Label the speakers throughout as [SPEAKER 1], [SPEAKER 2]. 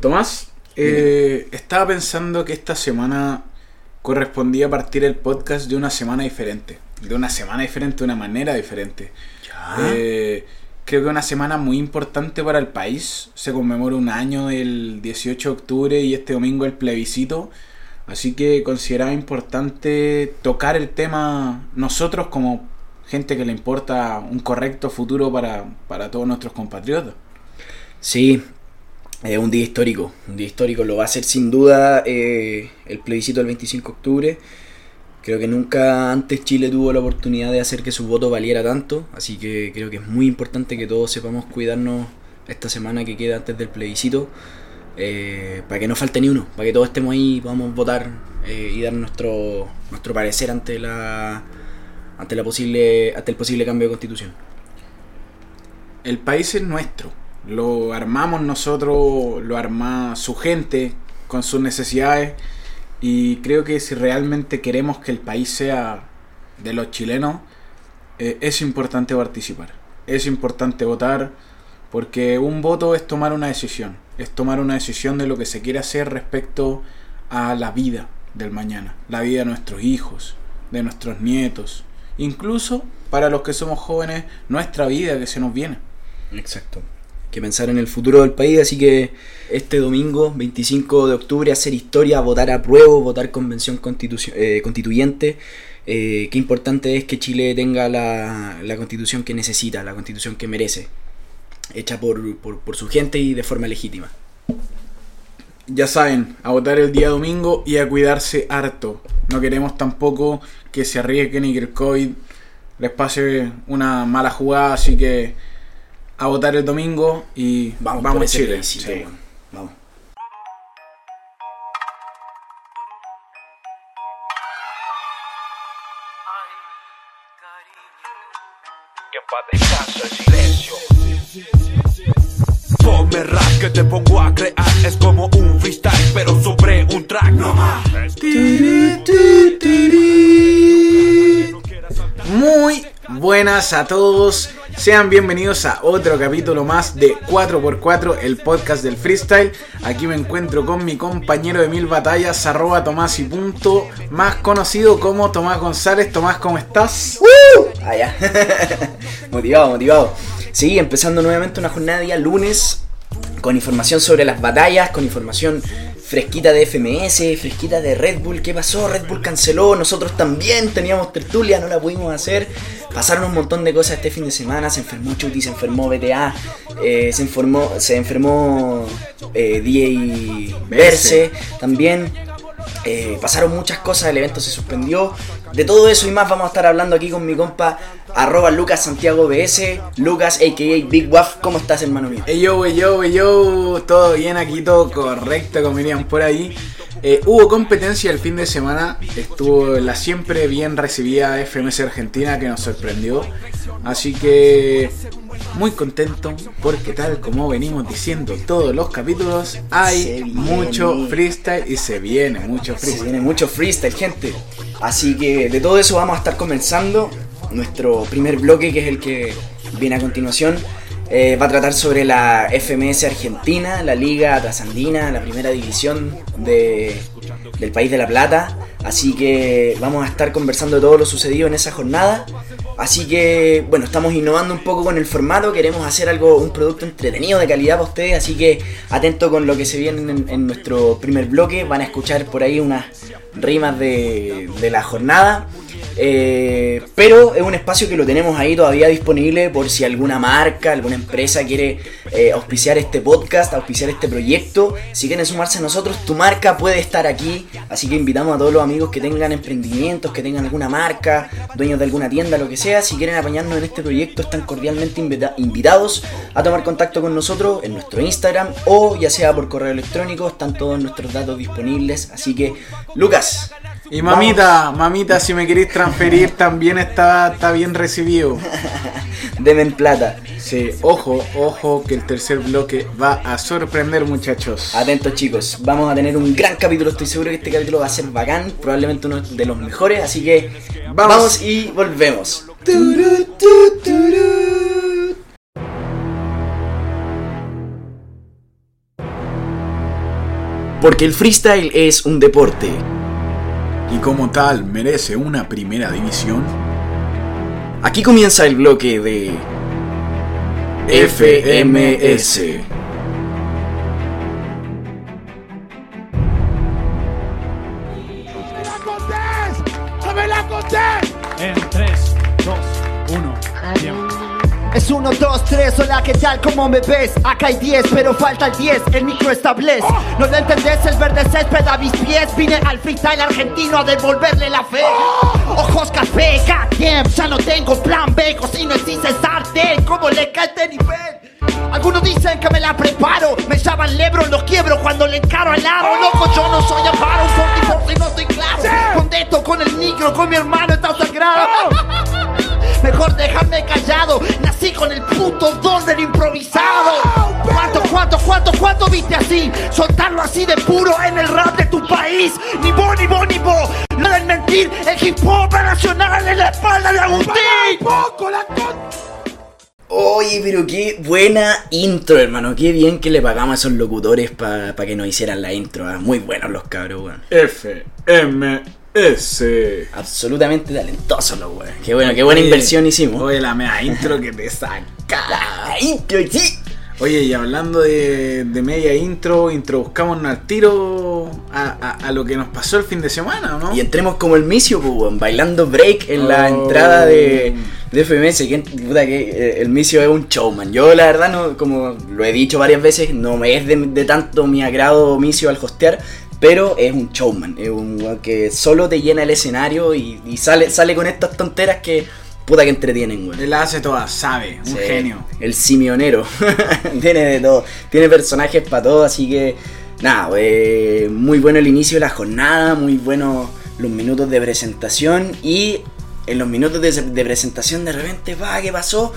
[SPEAKER 1] Tomás, eh, estaba pensando que esta semana correspondía partir el podcast de una semana diferente. De una semana diferente, de una manera diferente. Eh, creo que una semana muy importante para el país. Se conmemora un año el 18 de octubre y este domingo el plebiscito. Así que consideraba importante tocar el tema nosotros como gente que le importa un correcto futuro para, para todos nuestros compatriotas.
[SPEAKER 2] Sí, es un día histórico. Un día histórico lo va a ser sin duda eh, el plebiscito del 25 de octubre. Creo que nunca antes Chile tuvo la oportunidad de hacer que su voto valiera tanto, así que creo que es muy importante que todos sepamos cuidarnos esta semana que queda antes del plebiscito, eh, para que no falte ni uno, para que todos estemos ahí podamos votar eh, y dar nuestro, nuestro parecer ante la ante la posible ante el posible cambio de constitución.
[SPEAKER 1] El país es nuestro, lo armamos nosotros, lo arma su gente con sus necesidades y creo que si realmente queremos que el país sea de los chilenos, eh, es importante participar. Es importante votar porque un voto es tomar una decisión. Es tomar una decisión de lo que se quiere hacer respecto a la vida del mañana. La vida de nuestros hijos, de nuestros nietos. Incluso para los que somos jóvenes, nuestra vida que se nos viene.
[SPEAKER 2] Exacto que pensar en el futuro del país, así que este domingo, 25 de octubre, hacer historia, votar a prueba, votar convención eh, constituyente. Eh, qué importante es que Chile tenga la, constitución que necesita, la constitución que merece, hecha por, su gente y de forma legítima.
[SPEAKER 1] Ya saben, a votar el día domingo y a cuidarse harto. No queremos tampoco que se arriesguen y que el COVID les pase una mala jugada, así que a votar el domingo y
[SPEAKER 2] vamos, vamos a Chile. Sí. Vamos.
[SPEAKER 3] Que el silencio. Ponme rap que te pongo a crear. Es como un freestyle, pero sobre un track. No más.
[SPEAKER 1] Muy buenas a todos. Sean bienvenidos a otro capítulo más de 4x4, el podcast del freestyle. Aquí me encuentro con mi compañero de mil batallas, arroba Tomás y punto, más conocido como Tomás González. Tomás, ¿cómo estás?
[SPEAKER 2] ¡Uh! Ah, motivado, motivado. Sí, empezando nuevamente una jornada de día lunes con información sobre las batallas, con información fresquita de FMS, fresquita de Red Bull. ¿Qué pasó? Red Bull canceló, nosotros también teníamos tertulia, no la pudimos hacer. Pasaron un montón de cosas este fin de semana, se enfermó Chuti, se enfermó BTA, eh, se, enfermó, se enfermó eh, DJ Verse también. Eh, pasaron muchas cosas, el evento se suspendió. De todo eso y más vamos a estar hablando aquí con mi compa arroba Lucas Santiago BS, Lucas aka Big Waff, ¿cómo estás hermano mío?
[SPEAKER 1] Hey yo, hey yo, hey yo, todo bien aquí, todo correcto, como dirían por ahí. Eh, hubo competencia el fin de semana, estuvo la siempre bien recibida FMS Argentina que nos sorprendió. Así que muy contento porque tal como venimos diciendo todos los capítulos, hay mucho freestyle y se viene mucho freestyle.
[SPEAKER 2] Se viene mucho freestyle, gente. Así que de todo eso vamos a estar comenzando nuestro primer bloque, que es el que viene a continuación. Eh, va a tratar sobre la FMS Argentina, la Liga Trasandina, la primera división de, del país de La Plata. Así que vamos a estar conversando de todo lo sucedido en esa jornada. Así que, bueno, estamos innovando un poco con el formato, queremos hacer algo, un producto entretenido de calidad para ustedes, así que atento con lo que se viene en, nuestro primer bloque, van a escuchar por ahí unas rimas de la jornada. Eh, pero es un espacio que lo tenemos ahí todavía disponible por si alguna marca, alguna empresa quiere eh, auspiciar este podcast, auspiciar este proyecto. Si quieren sumarse a nosotros, tu marca puede estar aquí. Así que invitamos a todos los amigos que tengan emprendimientos, que tengan alguna marca, dueños de alguna tienda, lo que sea. Si quieren apañarnos en este proyecto, están cordialmente invitados a tomar contacto con nosotros en nuestro Instagram o ya sea por correo electrónico. Están todos nuestros datos disponibles. Así que, Lucas,
[SPEAKER 1] y mamita, mamita, si me queréis transferir también está, está bien recibido.
[SPEAKER 2] Deme en plata.
[SPEAKER 1] Sí, ojo, ojo que el tercer bloque va a sorprender muchachos.
[SPEAKER 2] Atentos chicos, vamos a tener un gran capítulo, estoy seguro que este capítulo va a ser bacán, probablemente uno de los mejores, así que vamos, y volvemos. Porque el freestyle es un deporte.
[SPEAKER 1] Y como tal merece una primera división.
[SPEAKER 2] Aquí comienza el bloque de FMS.
[SPEAKER 4] En 3, 2, 1, tiempo.
[SPEAKER 5] Es 1, 2, 3, hola, ¿qué tal? ¿Cómo me ves? Acá hay 10, pero falta el 10, el micro establece. No lo entendés, el verde césped a mis pies. Vine al freestyle argentino a devolverle la fe. Ojos café, goddamn, ya no tengo plan B. Cocino sin cesarte, ¿cómo le cae este nivel? Algunos dicen que me la preparo, me llaman lebro, los quiebro cuando le encaro al aro. Loco, yo no soy amparo, un 44 y no estoy claro. Contesto con el micro, con mi hermano está sagrado. Mejor déjame callado. Nací con el puto don del improvisado. ¿Cuánto, cuánto, cuánto, cuánto viste así? Soltarlo así de puro en el rap de tu país. Ni vos, ni vos, ni vos. No del mentir, el hip hop nacional en la espalda de Agustín.
[SPEAKER 2] Oye, pero qué buena intro, hermano. Qué bien que le pagamos a esos locutores para que nos hicieran la intro. ah. Muy buenos los cabros, weón.
[SPEAKER 1] FMS.
[SPEAKER 2] Absolutamente talentosos los weón. Qué bueno, qué buena
[SPEAKER 1] Oye,
[SPEAKER 2] inversión hicimos.
[SPEAKER 1] Oye, la mea intro que te saca.
[SPEAKER 2] La intro, sí.
[SPEAKER 1] Oye, y hablando de, de media intro, introduzcámonos al tiro a, a- a lo que nos pasó el fin de semana, ¿o no?
[SPEAKER 2] Y entremos como el misio, pues, bailando break en la
[SPEAKER 1] Oh.
[SPEAKER 2] entrada de, de FMS. Que, puta, que eh, el misio es un showman. Yo, la verdad, no, como lo he dicho varias veces, no me es de, de tanto mi agrado misio al hostear. Pero es un showman, es un weón que solo te llena el escenario y, y sale, sale con estas tonteras que puta que entretienen, weón.
[SPEAKER 1] Él la hace toda, sabe, un
[SPEAKER 2] Sí,
[SPEAKER 1] genio.
[SPEAKER 2] El simionero. tiene de todo. Tiene personajes para todo, así que. Nada, eh, muy bueno el inicio de la jornada, muy bueno los minutos de presentación y en los minutos de, de presentación de repente, va, ¿qué pasó?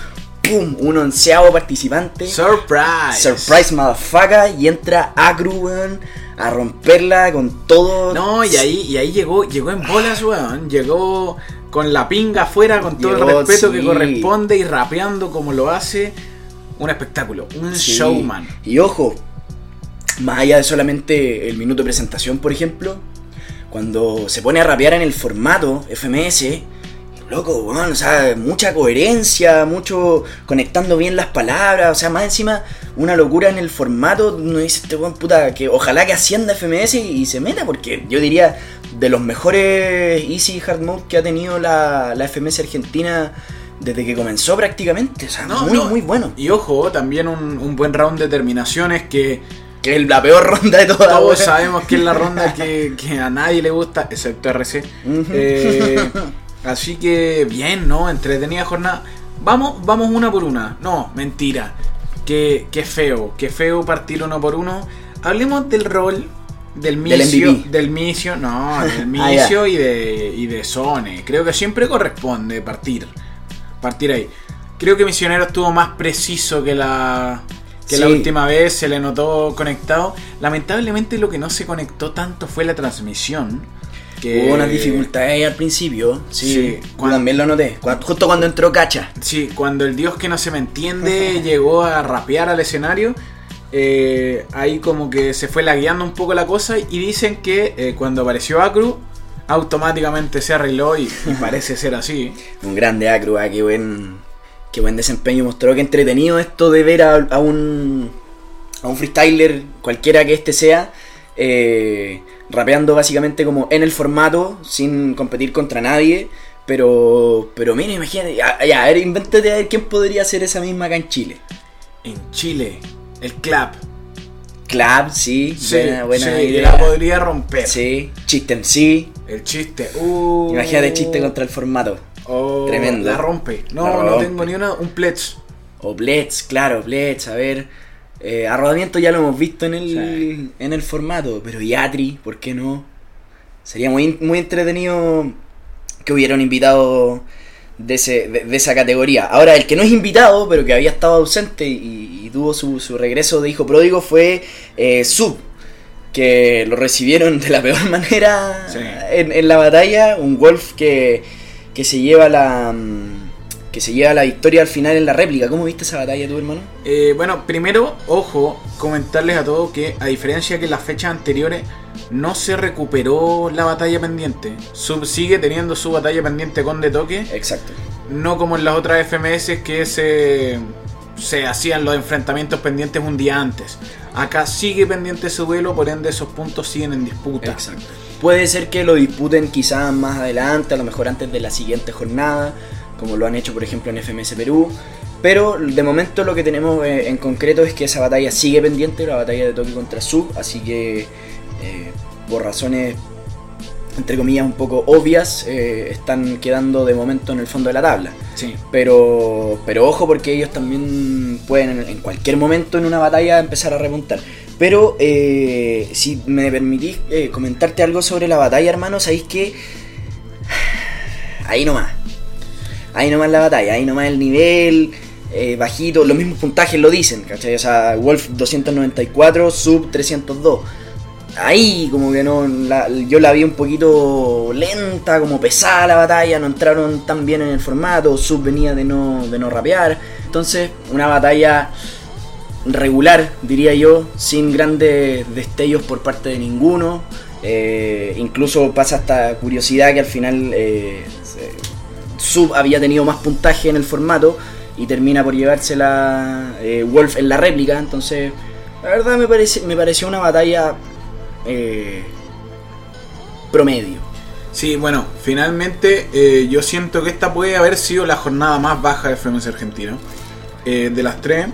[SPEAKER 2] ¡Pum! Un onceavo participante.
[SPEAKER 1] Surprise.
[SPEAKER 2] Surprise motherfucker y entra weón, a romperla con todo.
[SPEAKER 1] No, y ahí, y ahí llegó, llegó en bolas, weón. Llegó con la pinga afuera, con todo
[SPEAKER 2] Llegó,
[SPEAKER 1] el respeto que corresponde y rapeando como lo hace. Un espectáculo, un
[SPEAKER 2] Sí.
[SPEAKER 1] showman.
[SPEAKER 2] Y ojo, más allá de solamente el minuto de presentación, por ejemplo, cuando se pone a rapear en el formato FMS, loco, weón, o sea, mucha coherencia, mucho conectando bien las palabras, o sea, más encima una locura en el formato, uno dice este weón puta que ojalá que ascienda FMS y, y se meta, porque yo diría de los mejores Easy Hard Mode que ha tenido la, la FMS Argentina desde que comenzó prácticamente, o sea,
[SPEAKER 1] No,
[SPEAKER 2] muy,
[SPEAKER 1] no.
[SPEAKER 2] muy bueno.
[SPEAKER 1] Y ojo, también un, un buen round de terminaciones que
[SPEAKER 2] Que es la peor ronda de todas.
[SPEAKER 1] todos sabemos que es la ronda que, que a nadie le gusta, excepto RC. Eh, así que bien, ¿no? Entretenida jornada. Vamos, vamos una por una. No, mentira. Qué, qué feo, qué feo partir uno por uno. Hablemos del rol del
[SPEAKER 2] Del
[SPEAKER 1] misio,
[SPEAKER 2] MVP.
[SPEAKER 1] del misio, no, del
[SPEAKER 2] Ah, ya.
[SPEAKER 1] misio y de y de Sone. Creo que siempre corresponde partir, partir ahí. Creo que Misionero estuvo más preciso que la que la última vez, se le notó conectado. Lamentablemente lo que no se conectó tanto fue la transmisión. Que
[SPEAKER 2] Hubo unas dificultades ahí al principio. Sí,
[SPEAKER 1] Sí, cuando-
[SPEAKER 2] también lo noté. Justo cuando entró Cacha.
[SPEAKER 1] Sí, cuando el dios que no se me entiende llegó a rapear al escenario, eh, ahí como que se fue lagueando un poco la cosa y dicen que eh, cuando apareció Acru, automáticamente se arregló y, y parece ser así.
[SPEAKER 2] Un grande Acru, ah, qué buen, qué buen desempeño mostró. Qué entretenido esto de ver a, a un, a un freestyler, cualquiera que este sea, eh, rapeando básicamente como en el formato, sin competir contra nadie. Pero, pero mira, imagínate, ya, ya, a ver, invéntate a ver quién podría hacer esa misma acá en Chile.
[SPEAKER 1] En Chile, el clap.
[SPEAKER 2] Club, sí,
[SPEAKER 1] Sí,
[SPEAKER 2] buena, buena
[SPEAKER 1] sí,
[SPEAKER 2] idea.
[SPEAKER 1] la podría romper.
[SPEAKER 2] Sí, chiste en sí.
[SPEAKER 1] El chiste. Uh,
[SPEAKER 2] Imagínate chiste contra el formato.
[SPEAKER 1] Oh,
[SPEAKER 2] Tremendo.
[SPEAKER 1] La rompe. No,
[SPEAKER 2] La
[SPEAKER 1] no
[SPEAKER 2] rompe.
[SPEAKER 1] tengo ni una, un pledge.
[SPEAKER 2] O Blitz, claro, Blitz, a ver. Eh, a Rodamiento ya lo hemos visto en el,
[SPEAKER 1] Sí.
[SPEAKER 2] en el formato, pero Yatri, ¿por qué no? Sería muy, muy entretenido que hubiera un invitado de, ese, de, de esa categoría. Ahora, el que no es invitado, pero que había estado ausente y, y tuvo su, su regreso de hijo pródigo fue eh, Sub, que lo recibieron de la peor manera
[SPEAKER 1] Sí.
[SPEAKER 2] en, en la batalla. Un Wolf que, que se lleva la. Que se lleva la victoria al final en la réplica. ¿Cómo viste esa batalla tú, hermano?
[SPEAKER 1] Eh, bueno, primero, ojo, comentarles a todos que a diferencia que en las fechas anteriores no se recuperó la batalla pendiente. Sub sigue teniendo su batalla pendiente con de toque,
[SPEAKER 2] Exacto.
[SPEAKER 1] no como en las otras FMS que se, se hacían los enfrentamientos pendientes un día antes. Acá sigue pendiente su duelo, por ende esos puntos siguen en disputa.
[SPEAKER 2] Exacto. Puede ser que lo disputen quizás más adelante, a lo mejor antes de la siguiente jornada, como lo han hecho por ejemplo en FMS Perú. Pero de momento lo que tenemos eh, en concreto es que esa batalla sigue pendiente, la batalla de Tokio contra Sub, así que eh, por razones entre comillas un poco obvias eh, están quedando de momento en el fondo de la tabla.
[SPEAKER 1] Sí.
[SPEAKER 2] Pero, pero ojo porque ellos también pueden en, cualquier momento en una batalla empezar a remontar. Pero eh, si me permitís comentarte algo sobre la batalla, hermano, sabéis que ahí nomás. Ahí nomás la batalla, ahí nomás el nivel eh, bajito, los mismos puntajes lo dicen, ¿cachai? O sea, Wolf 294, Sub 302. Ahí como que no, yo la vi un poquito lenta, como pesada la batalla, no entraron tan bien en el formato, Sub venía de no, de no rapear. Entonces, una batalla regular, diría yo, sin grandes destellos por parte de ninguno. Eh, incluso pasa hasta curiosidad que al final eh, Sub había tenido más puntaje en el formato y termina por llevársela eh, Wolf en la réplica. Entonces, la verdad me, parece, me pareció una batalla eh, promedio.
[SPEAKER 1] Sí, bueno, finalmente eh, yo siento que esta puede haber sido la jornada más baja de FMS Argentina. eh, de las tres.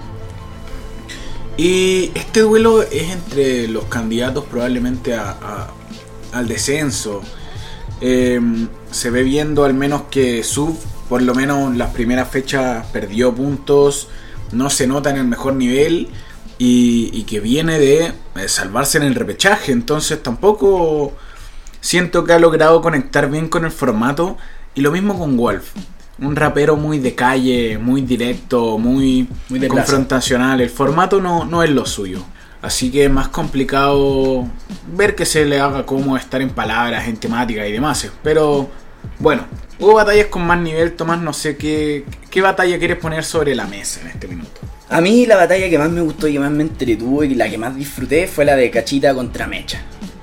[SPEAKER 1] Y este duelo es entre los candidatos probablemente a- a- al descenso. Eh, se ve viendo al menos que Sub, por lo menos en las primeras fechas, perdió puntos. No se nota en el mejor nivel. Y, y que viene de eh, salvarse en el repechaje. Entonces tampoco siento que ha logrado conectar bien con el formato. Y lo mismo con Wolf. Un rapero muy de calle, muy directo, muy,
[SPEAKER 2] Muy de plaza.
[SPEAKER 1] confrontacional. El formato no, no es lo suyo. Así que es más complicado ver que se le haga como estar en palabras, en temática y demás. Pero bueno, hubo batallas con más nivel. Tomás, no sé qué, batalla quieres poner sobre la mesa en este minuto.
[SPEAKER 2] A mí la batalla que más me gustó y que más me entretuvo y la que más disfruté fue la de Cachita contra Mecha.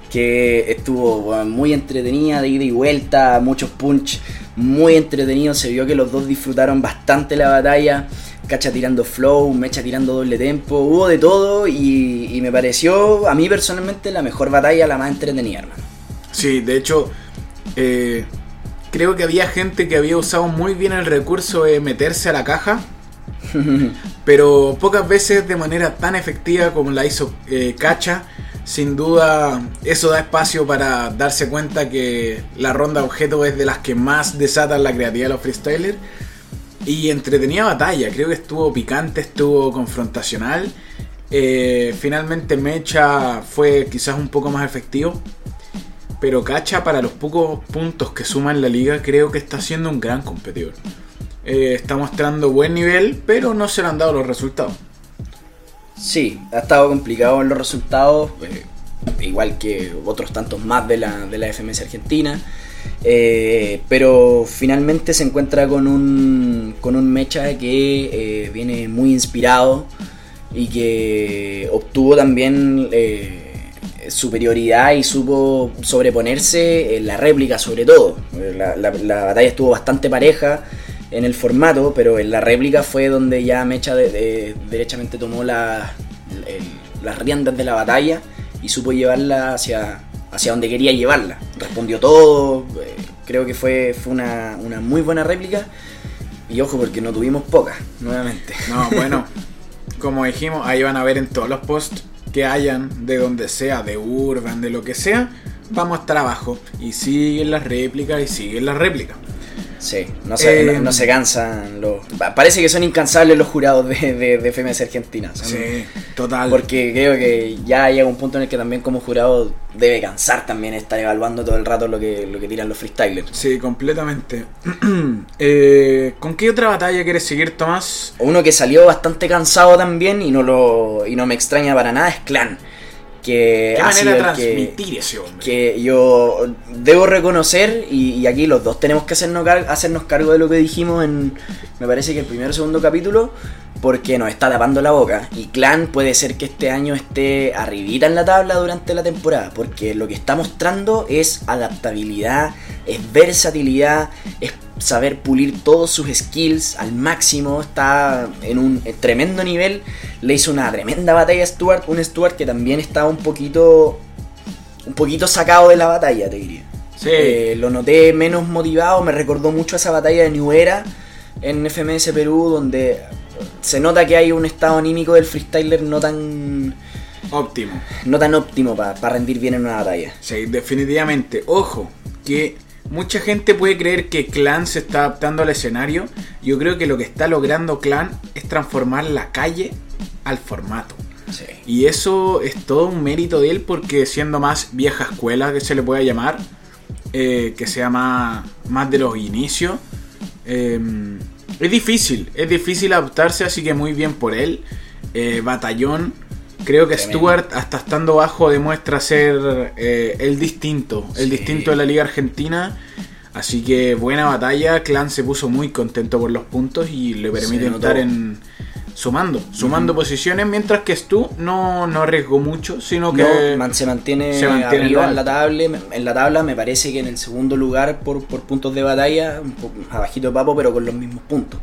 [SPEAKER 2] Que estuvo muy entretenida, de ida y vuelta, muchos punch, muy entretenido. Se vio que los dos disfrutaron bastante la batalla. Cacha tirando flow, Mecha tirando doble tempo, hubo de todo y, y me pareció a mí personalmente la mejor batalla, la más entretenida, hermano.
[SPEAKER 1] Sí, de hecho, eh, creo que había gente que había usado muy bien el recurso de meterse a la caja, pero pocas veces de manera tan efectiva como la hizo eh, Cacha. Sin duda, eso da espacio para darse cuenta que la ronda objeto es de las que más desatan la creatividad de los freestylers. Y entretenida batalla, creo que estuvo picante, estuvo confrontacional. Eh, finalmente Mecha fue quizás un poco más efectivo. Pero Cacha, para los pocos puntos que suma en la liga, creo que está siendo un gran competidor. Eh, está mostrando buen nivel, pero no se le han dado los resultados.
[SPEAKER 2] Sí, ha estado complicado en los resultados, eh, igual que otros tantos más de la, de la FMS Argentina. Eh, pero finalmente se encuentra con un, con un Mecha que eh, viene muy inspirado y que obtuvo también eh, superioridad y supo sobreponerse en la réplica sobre todo. La, la- la batalla estuvo bastante pareja en el formato, pero en la réplica fue donde ya Mecha de- de- derechamente tomó la- las riendas de la batalla y supo llevarla hacia, hacia donde quería llevarla. Respondió todo, eh, creo que fue, fue una, una muy buena réplica. Y ojo, porque no tuvimos pocas, nuevamente.
[SPEAKER 1] No, bueno, como dijimos, ahí van a ver en todos los posts que hayan, de donde sea, de Urban, de lo que sea, vamos a estar abajo. Y siguen las réplicas y siguen las réplicas.
[SPEAKER 2] Sí, no se,
[SPEAKER 1] Eh,
[SPEAKER 2] no, no se cansan los... pa- Parece que son incansables los jurados de, de, de FMS Argentina. son-
[SPEAKER 1] Sí, total.
[SPEAKER 2] Porque creo que ya llega un punto en el que también como jurado debe cansar también estar evaluando todo el rato lo que, lo que tiran los freestylers.
[SPEAKER 1] Sí, completamente. Eh, ¿Con qué otra batalla quieres seguir, Tomás?
[SPEAKER 2] Uno que salió bastante cansado también y no lo y no me extraña para nada es Clan. Que
[SPEAKER 1] Qué manera de
[SPEAKER 2] que-
[SPEAKER 1] transmitir ese hombre.
[SPEAKER 2] que yo debo reconocer, y, y aquí los dos tenemos que hacernos, car- hacernos cargo de lo que dijimos en, me parece que el primero o segundo capítulo, porque nos está tapando la boca. Y Clan puede ser que este año esté arribita en la tabla durante la temporada, porque lo que está mostrando es adaptabilidad, es versatilidad, es saber pulir todos sus skills al máximo, está en un tremendo nivel, le hizo una tremenda batalla a Stuart, un Stuart que también estaba un poquito un poquito sacado de la batalla, te diría.
[SPEAKER 1] Sí.
[SPEAKER 2] Eh, lo noté menos motivado, me recordó mucho a esa batalla de New Era en FMS Perú, donde se nota que hay un estado anímico del freestyler no tan,
[SPEAKER 1] Óptimo.
[SPEAKER 2] no tan óptimo para rendir bien en una batalla.
[SPEAKER 1] Sí, definitivamente. Ojo, que mucha gente puede creer que Clan se está adaptando al escenario. Yo creo que lo que está logrando Clan es transformar la calle al formato.
[SPEAKER 2] Sí.
[SPEAKER 1] Y eso es todo un mérito de él porque siendo más vieja escuela que se le pueda llamar, eh, que sea más, más de los inicios, eh, es difícil, es difícil adaptarse, así que muy bien por él. Eh, batallón, creo que
[SPEAKER 2] Tremendo.
[SPEAKER 1] Stuart hasta estando bajo demuestra ser eh, el distinto, el
[SPEAKER 2] Sí.
[SPEAKER 1] distinto de la liga argentina. Así que buena batalla, Clan se puso muy contento por los puntos y le permite estar en sumando, sumando posiciones, mientras que Stu no, no arriesgó mucho, sino que
[SPEAKER 2] No, man- se mantiene,
[SPEAKER 1] se mantiene
[SPEAKER 2] arriba
[SPEAKER 1] en
[SPEAKER 2] la, tabla, en la tabla. Me parece que en el segundo lugar por, por puntos de batalla, un poco abajito de papo, pero con los mismos puntos.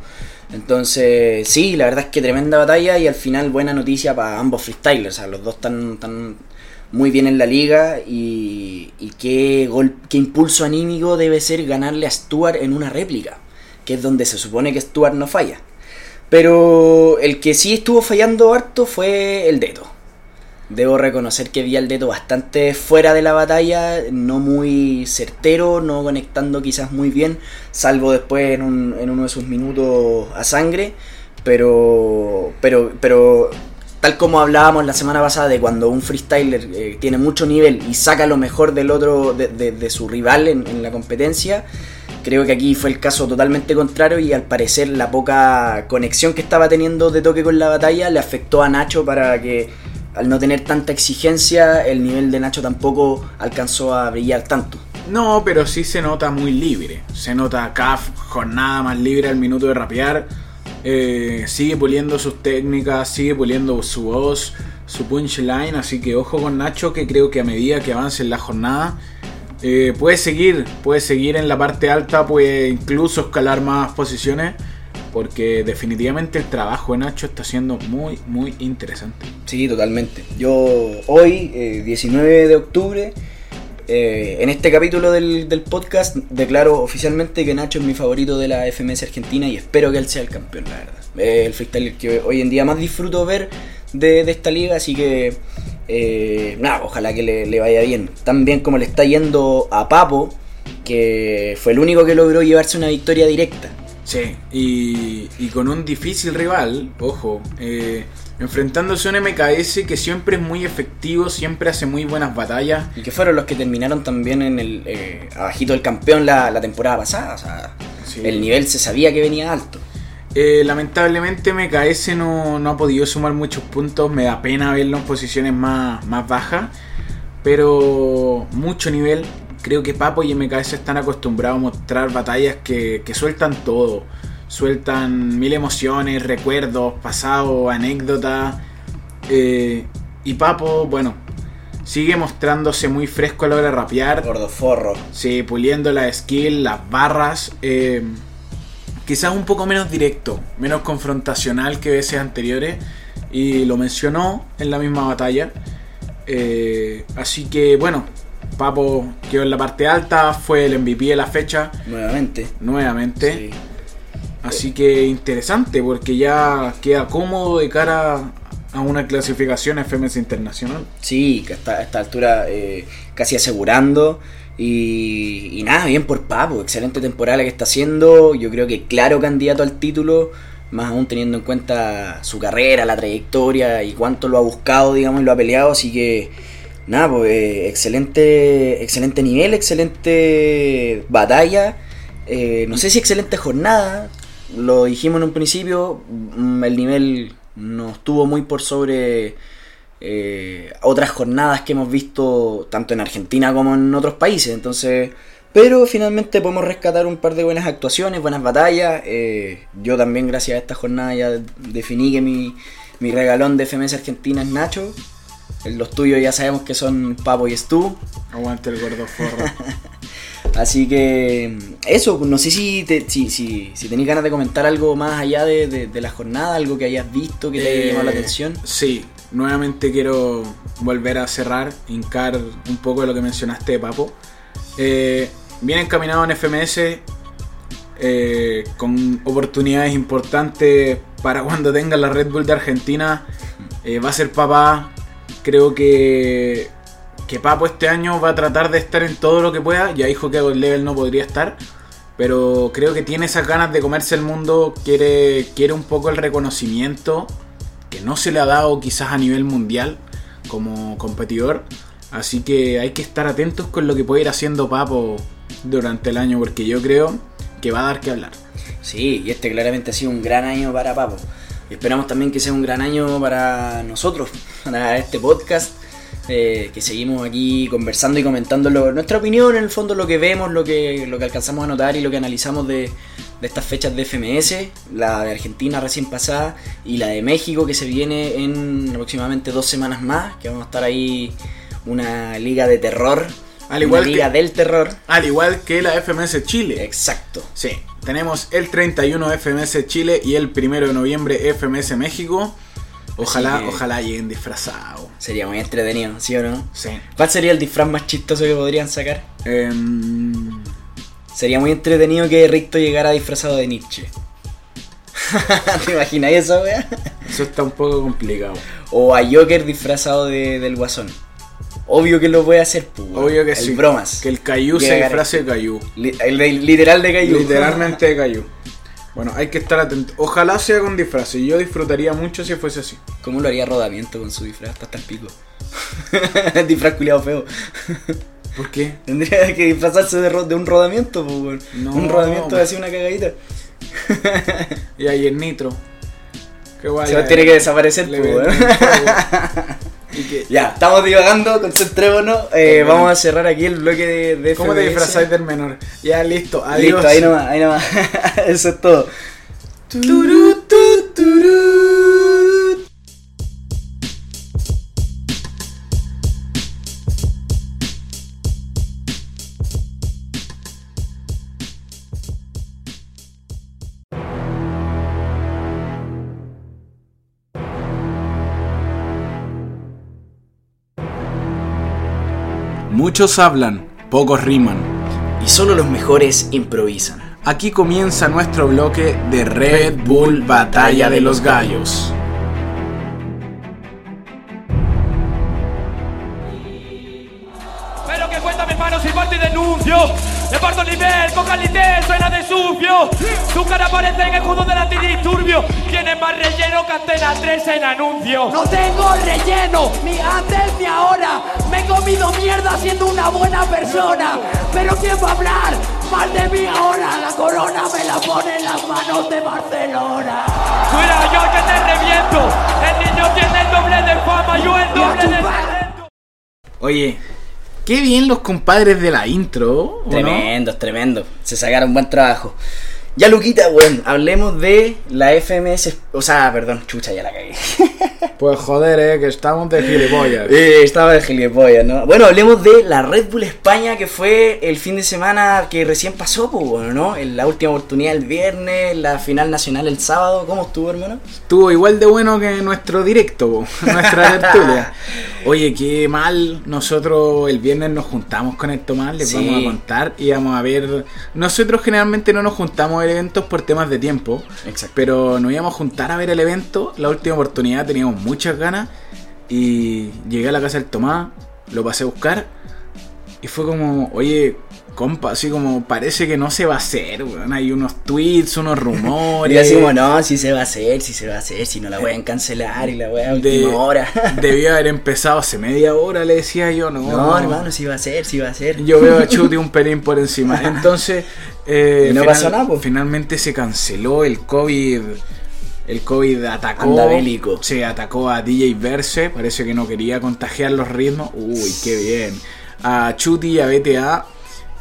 [SPEAKER 2] Entonces, sí, la verdad es que tremenda batalla y al final buena noticia para ambos freestylers. O sea, los dos están, están muy bien en la liga y, y qué, gol, qué impulso anímico debe ser ganarle a Stuart en una réplica, que es donde se supone que Stuart no falla. Pero el que sí estuvo fallando harto fue el Deto. Debo reconocer que vi al Deto bastante fuera de la batalla, no muy certero, no conectando quizás muy bien, salvo después en, un- en uno de sus minutos a sangre. Pero, pero, pero tal como hablábamos la semana pasada de cuando un freestyler eh, tiene mucho nivel y saca lo mejor del otro, de, de- su rival en, en la competencia, creo que aquí fue el caso totalmente contrario y al parecer la poca conexión que estaba teniendo de toque con la batalla le afectó a Nacho para que al no tener tanta exigencia el nivel de Nacho tampoco alcanzó a brillar tanto.
[SPEAKER 1] No, pero sí se nota muy libre. Se nota CAF, jornada más libre al minuto de rapear. Eh, sigue puliendo sus técnicas, sigue puliendo su voz, su punchline. Así que ojo con Nacho, que creo que a medida que avance en la jornada, eh, puede seguir, puede seguir en la parte alta, puede incluso escalar más posiciones. Porque definitivamente el trabajo de Nacho está siendo muy, muy interesante.
[SPEAKER 2] Sí, totalmente. Yo hoy, eh, 19 de octubre, eh, en este capítulo del, del podcast, declaro oficialmente que Nacho es mi favorito de la FMS Argentina y espero que él sea el campeón, la verdad. El freestyler que hoy en día más disfruto ver de, de esta liga, así que eh, nada, ojalá que le, le vaya bien. Tan bien como le está yendo a Papo, que fue el único que logró llevarse una victoria directa.
[SPEAKER 1] Sí, y, y con un difícil rival, ojo, eh, enfrentándose a un MKS que siempre es muy efectivo, siempre hace muy buenas batallas.
[SPEAKER 2] Y que fueron los que terminaron también en el eh, abajito del campeón la, la temporada pasada. O sea,
[SPEAKER 1] Sí.
[SPEAKER 2] el nivel se sabía que venía alto.
[SPEAKER 1] Eh, lamentablemente MKS no, no ha podido sumar muchos puntos, me da pena verlo en posiciones más, más bajas, pero mucho nivel. Creo que Papo y MKS están acostumbrados a mostrar batallas que, que sueltan todo. Sueltan mil emociones, recuerdos, pasado, anécdotas. Eh, y Papo, bueno, sigue mostrándose muy fresco a la hora de rapear.
[SPEAKER 2] Gordo forro.
[SPEAKER 1] Sí, puliendo la skill, las barras. eh, quizás un poco menos directo, menos confrontacional que veces anteriores. Y lo mencionó en la misma batalla. Eh, así que bueno, Papo quedó en la parte alta, fue el MVP de la fecha
[SPEAKER 2] Nuevamente.
[SPEAKER 1] nuevamente.
[SPEAKER 2] Sí.
[SPEAKER 1] Así que interesante porque ya queda cómodo de cara a una clasificación FMS internacional.
[SPEAKER 2] Sí, que hasta a esta altura eh, casi asegurando. Y, y nada, bien por Papo, excelente temporada que está haciendo. Yo creo que claro candidato al título, más aún teniendo en cuenta su carrera, la trayectoria y cuánto lo ha buscado, digamos, y lo ha peleado. Así que nada, pues eh, excelente, excelente nivel, excelente batalla. Eh, no sé si excelente jornada, lo dijimos en un principio, mm, el nivel no estuvo muy por sobre eh, otras jornadas que hemos visto tanto en Argentina como en otros países. Entonces, pero finalmente podemos rescatar un par de buenas actuaciones, buenas batallas. Eh, yo también, gracias a esta jornada, ya definí que mi, mi regalón de FMS Argentina es Nacho. Los tuyos ya sabemos que son Papo y Stu.
[SPEAKER 1] Aguante el gordo forro.
[SPEAKER 2] Así que eso, no sé si, te, si, si, si tenéis ganas de comentar algo más allá de, de- de la jornada, algo que hayas visto que te haya llamado la
[SPEAKER 1] Eh,
[SPEAKER 2] atención.
[SPEAKER 1] Sí, nuevamente quiero volver a cerrar, hincar un poco de lo que mencionaste de Papo. Eh, bien encaminado en FMS, eh, con oportunidades importantes para cuando tenga la Red Bull de Argentina. Eh, va a ser papá. Creo que, que Papo este año va a tratar de estar en todo lo que pueda. Ya dijo que God Level no podría estar. Pero creo que tiene esas ganas de comerse el mundo. Quiere, quiere un poco el reconocimiento no se le ha dado quizás a nivel mundial como competidor. Así que hay que estar atentos con lo que puede ir haciendo Papo durante el año, porque yo creo que va a dar que hablar.
[SPEAKER 2] Sí, y este claramente ha sido un gran año para Papo. Esperamos también que sea un gran año para nosotros, para este podcast, eh, que seguimos aquí conversando y comentando lo- nuestra opinión, en el fondo lo que vemos, lo que, lo que alcanzamos a notar y lo que analizamos de, de estas fechas de FMS, la de Argentina recién pasada y la de México que se viene en aproximadamente dos semanas más, que vamos a estar ahí una liga de terror,
[SPEAKER 1] Al igual
[SPEAKER 2] una liga
[SPEAKER 1] que-
[SPEAKER 2] del terror.
[SPEAKER 1] Al igual que la FMS Chile.
[SPEAKER 2] Exacto.
[SPEAKER 1] Sí, tenemos el 31 FMS Chile y el 1 de noviembre FMS México. Ojalá,
[SPEAKER 2] que-
[SPEAKER 1] ojalá lleguen disfrazados.
[SPEAKER 2] Sería muy entretenido, ¿sí o no?
[SPEAKER 1] Sí.
[SPEAKER 2] ¿Cuál sería el disfraz más chistoso que podrían sacar?
[SPEAKER 1] Em,
[SPEAKER 2] Sería muy entretenido que Ricto llegara disfrazado de Nietzsche. ¿Te imaginas eso, wea?
[SPEAKER 1] eso está un poco complicado.
[SPEAKER 2] O a Joker disfrazado de, del Guasón. Obvio que lo puede hacer, pues.
[SPEAKER 1] Obvio que
[SPEAKER 2] el
[SPEAKER 1] sí.
[SPEAKER 2] bromas.
[SPEAKER 1] Que el Cayu se disfrace de Cayu.
[SPEAKER 2] Li- el literal de Caillou.
[SPEAKER 1] Literalmente de Cayu. Bueno, hay que estar atento. Ojalá sea con disfraz. y Yo disfrutaría mucho si fuese así.
[SPEAKER 2] ¿Cómo lo haría Rodamiento con su disfraz? Está hasta el pico. disfraz culiado feo.
[SPEAKER 1] ¿Por qué?
[SPEAKER 2] Tendría que disfrazarse de, ro- de un rodamiento, pues, weón.
[SPEAKER 1] No,
[SPEAKER 2] un rodamiento de así una cagadita.
[SPEAKER 1] Y ahí el nitro. Qué guay.
[SPEAKER 2] Se va a tener que desaparecer, pues, Ya, estamos divagando, concentrémonos. Eh, vamos a cerrar aquí el bloque de, de
[SPEAKER 1] ¿Cómo te disfrazáis del menor? Ya, listo. Adiós.
[SPEAKER 2] Listo, ahí nomás, ahí nomás. Eso es todo.
[SPEAKER 1] Muchos hablan, pocos riman.
[SPEAKER 2] Y solo los mejores improvisan.
[SPEAKER 1] Aquí comienza nuestro bloque de Red Bull Batalla de los Gallos.
[SPEAKER 6] Pero que cuenta mis manos y parte y denuncio. Le parto el nivel, cocalité, suena de sucio. Tu cara aparece en el judo del antidisturbio. Tiene más relleno que Antena 3 en anuncio.
[SPEAKER 7] No tengo relleno, ni antes ni ahora. Me he comido mierda siendo una buena persona. Pero ¿quién va a hablar mal de mí ahora? La corona me la pone en las manos de Barcelona.
[SPEAKER 6] Cuida yo que te reviento. El niño tiene el doble de fama, yo el doble de talento.
[SPEAKER 1] Oye, qué bien los compadres de la intro, ¿o no?
[SPEAKER 2] Tremendo, tremendo. Se sacaron buen trabajo. Ya, Luquita, bueno, hablemos de la FMS. O sea, perdón, chucha, ya la cagué.
[SPEAKER 1] Pues joder, eh, que estamos de gilipollas.
[SPEAKER 2] Eh, estaba de gilipollas, ¿no? Bueno, hablemos de la Red Bull España que fue el fin de semana que recién pasó, pues bueno, ¿no? En la última oportunidad el viernes, la final nacional el sábado. ¿Cómo estuvo, hermano?
[SPEAKER 1] Estuvo igual de bueno que nuestro directo, po, nuestra tertulia. Oye, qué mal. Nosotros el viernes nos juntamos con el Tomás, les
[SPEAKER 2] Sí.
[SPEAKER 1] vamos a contar y vamos a ver. Nosotros generalmente no nos juntamos a eventos por temas de tiempo,
[SPEAKER 2] Exacto.
[SPEAKER 1] pero nos íbamos a juntar a ver el evento. La última oportunidad teníamos muchas ganas y llegué a la casa del Tomás, lo pasé a buscar y fue como, oye. Compa, así como parece que no se va a hacer, weón. Hay unos tweets, unos rumores.
[SPEAKER 2] Y así como, no, si se va a hacer, si se va a hacer, si no la pueden cancelar y la wea a
[SPEAKER 1] de-
[SPEAKER 2] última hora.
[SPEAKER 1] Debió haber empezado hace media hora, le decía yo, no.
[SPEAKER 2] No, hermano, si va a ser, si va a ser.
[SPEAKER 1] Yo veo a Chuti un pelín por encima. Entonces, eh,
[SPEAKER 2] no pasó nada, po.
[SPEAKER 1] finalmente se canceló el COVID El COVID atacó. Sí, atacó a DJ Verse. Parece que no quería contagiar los ritmos. Uy, qué bien. A Chuti y a BTA.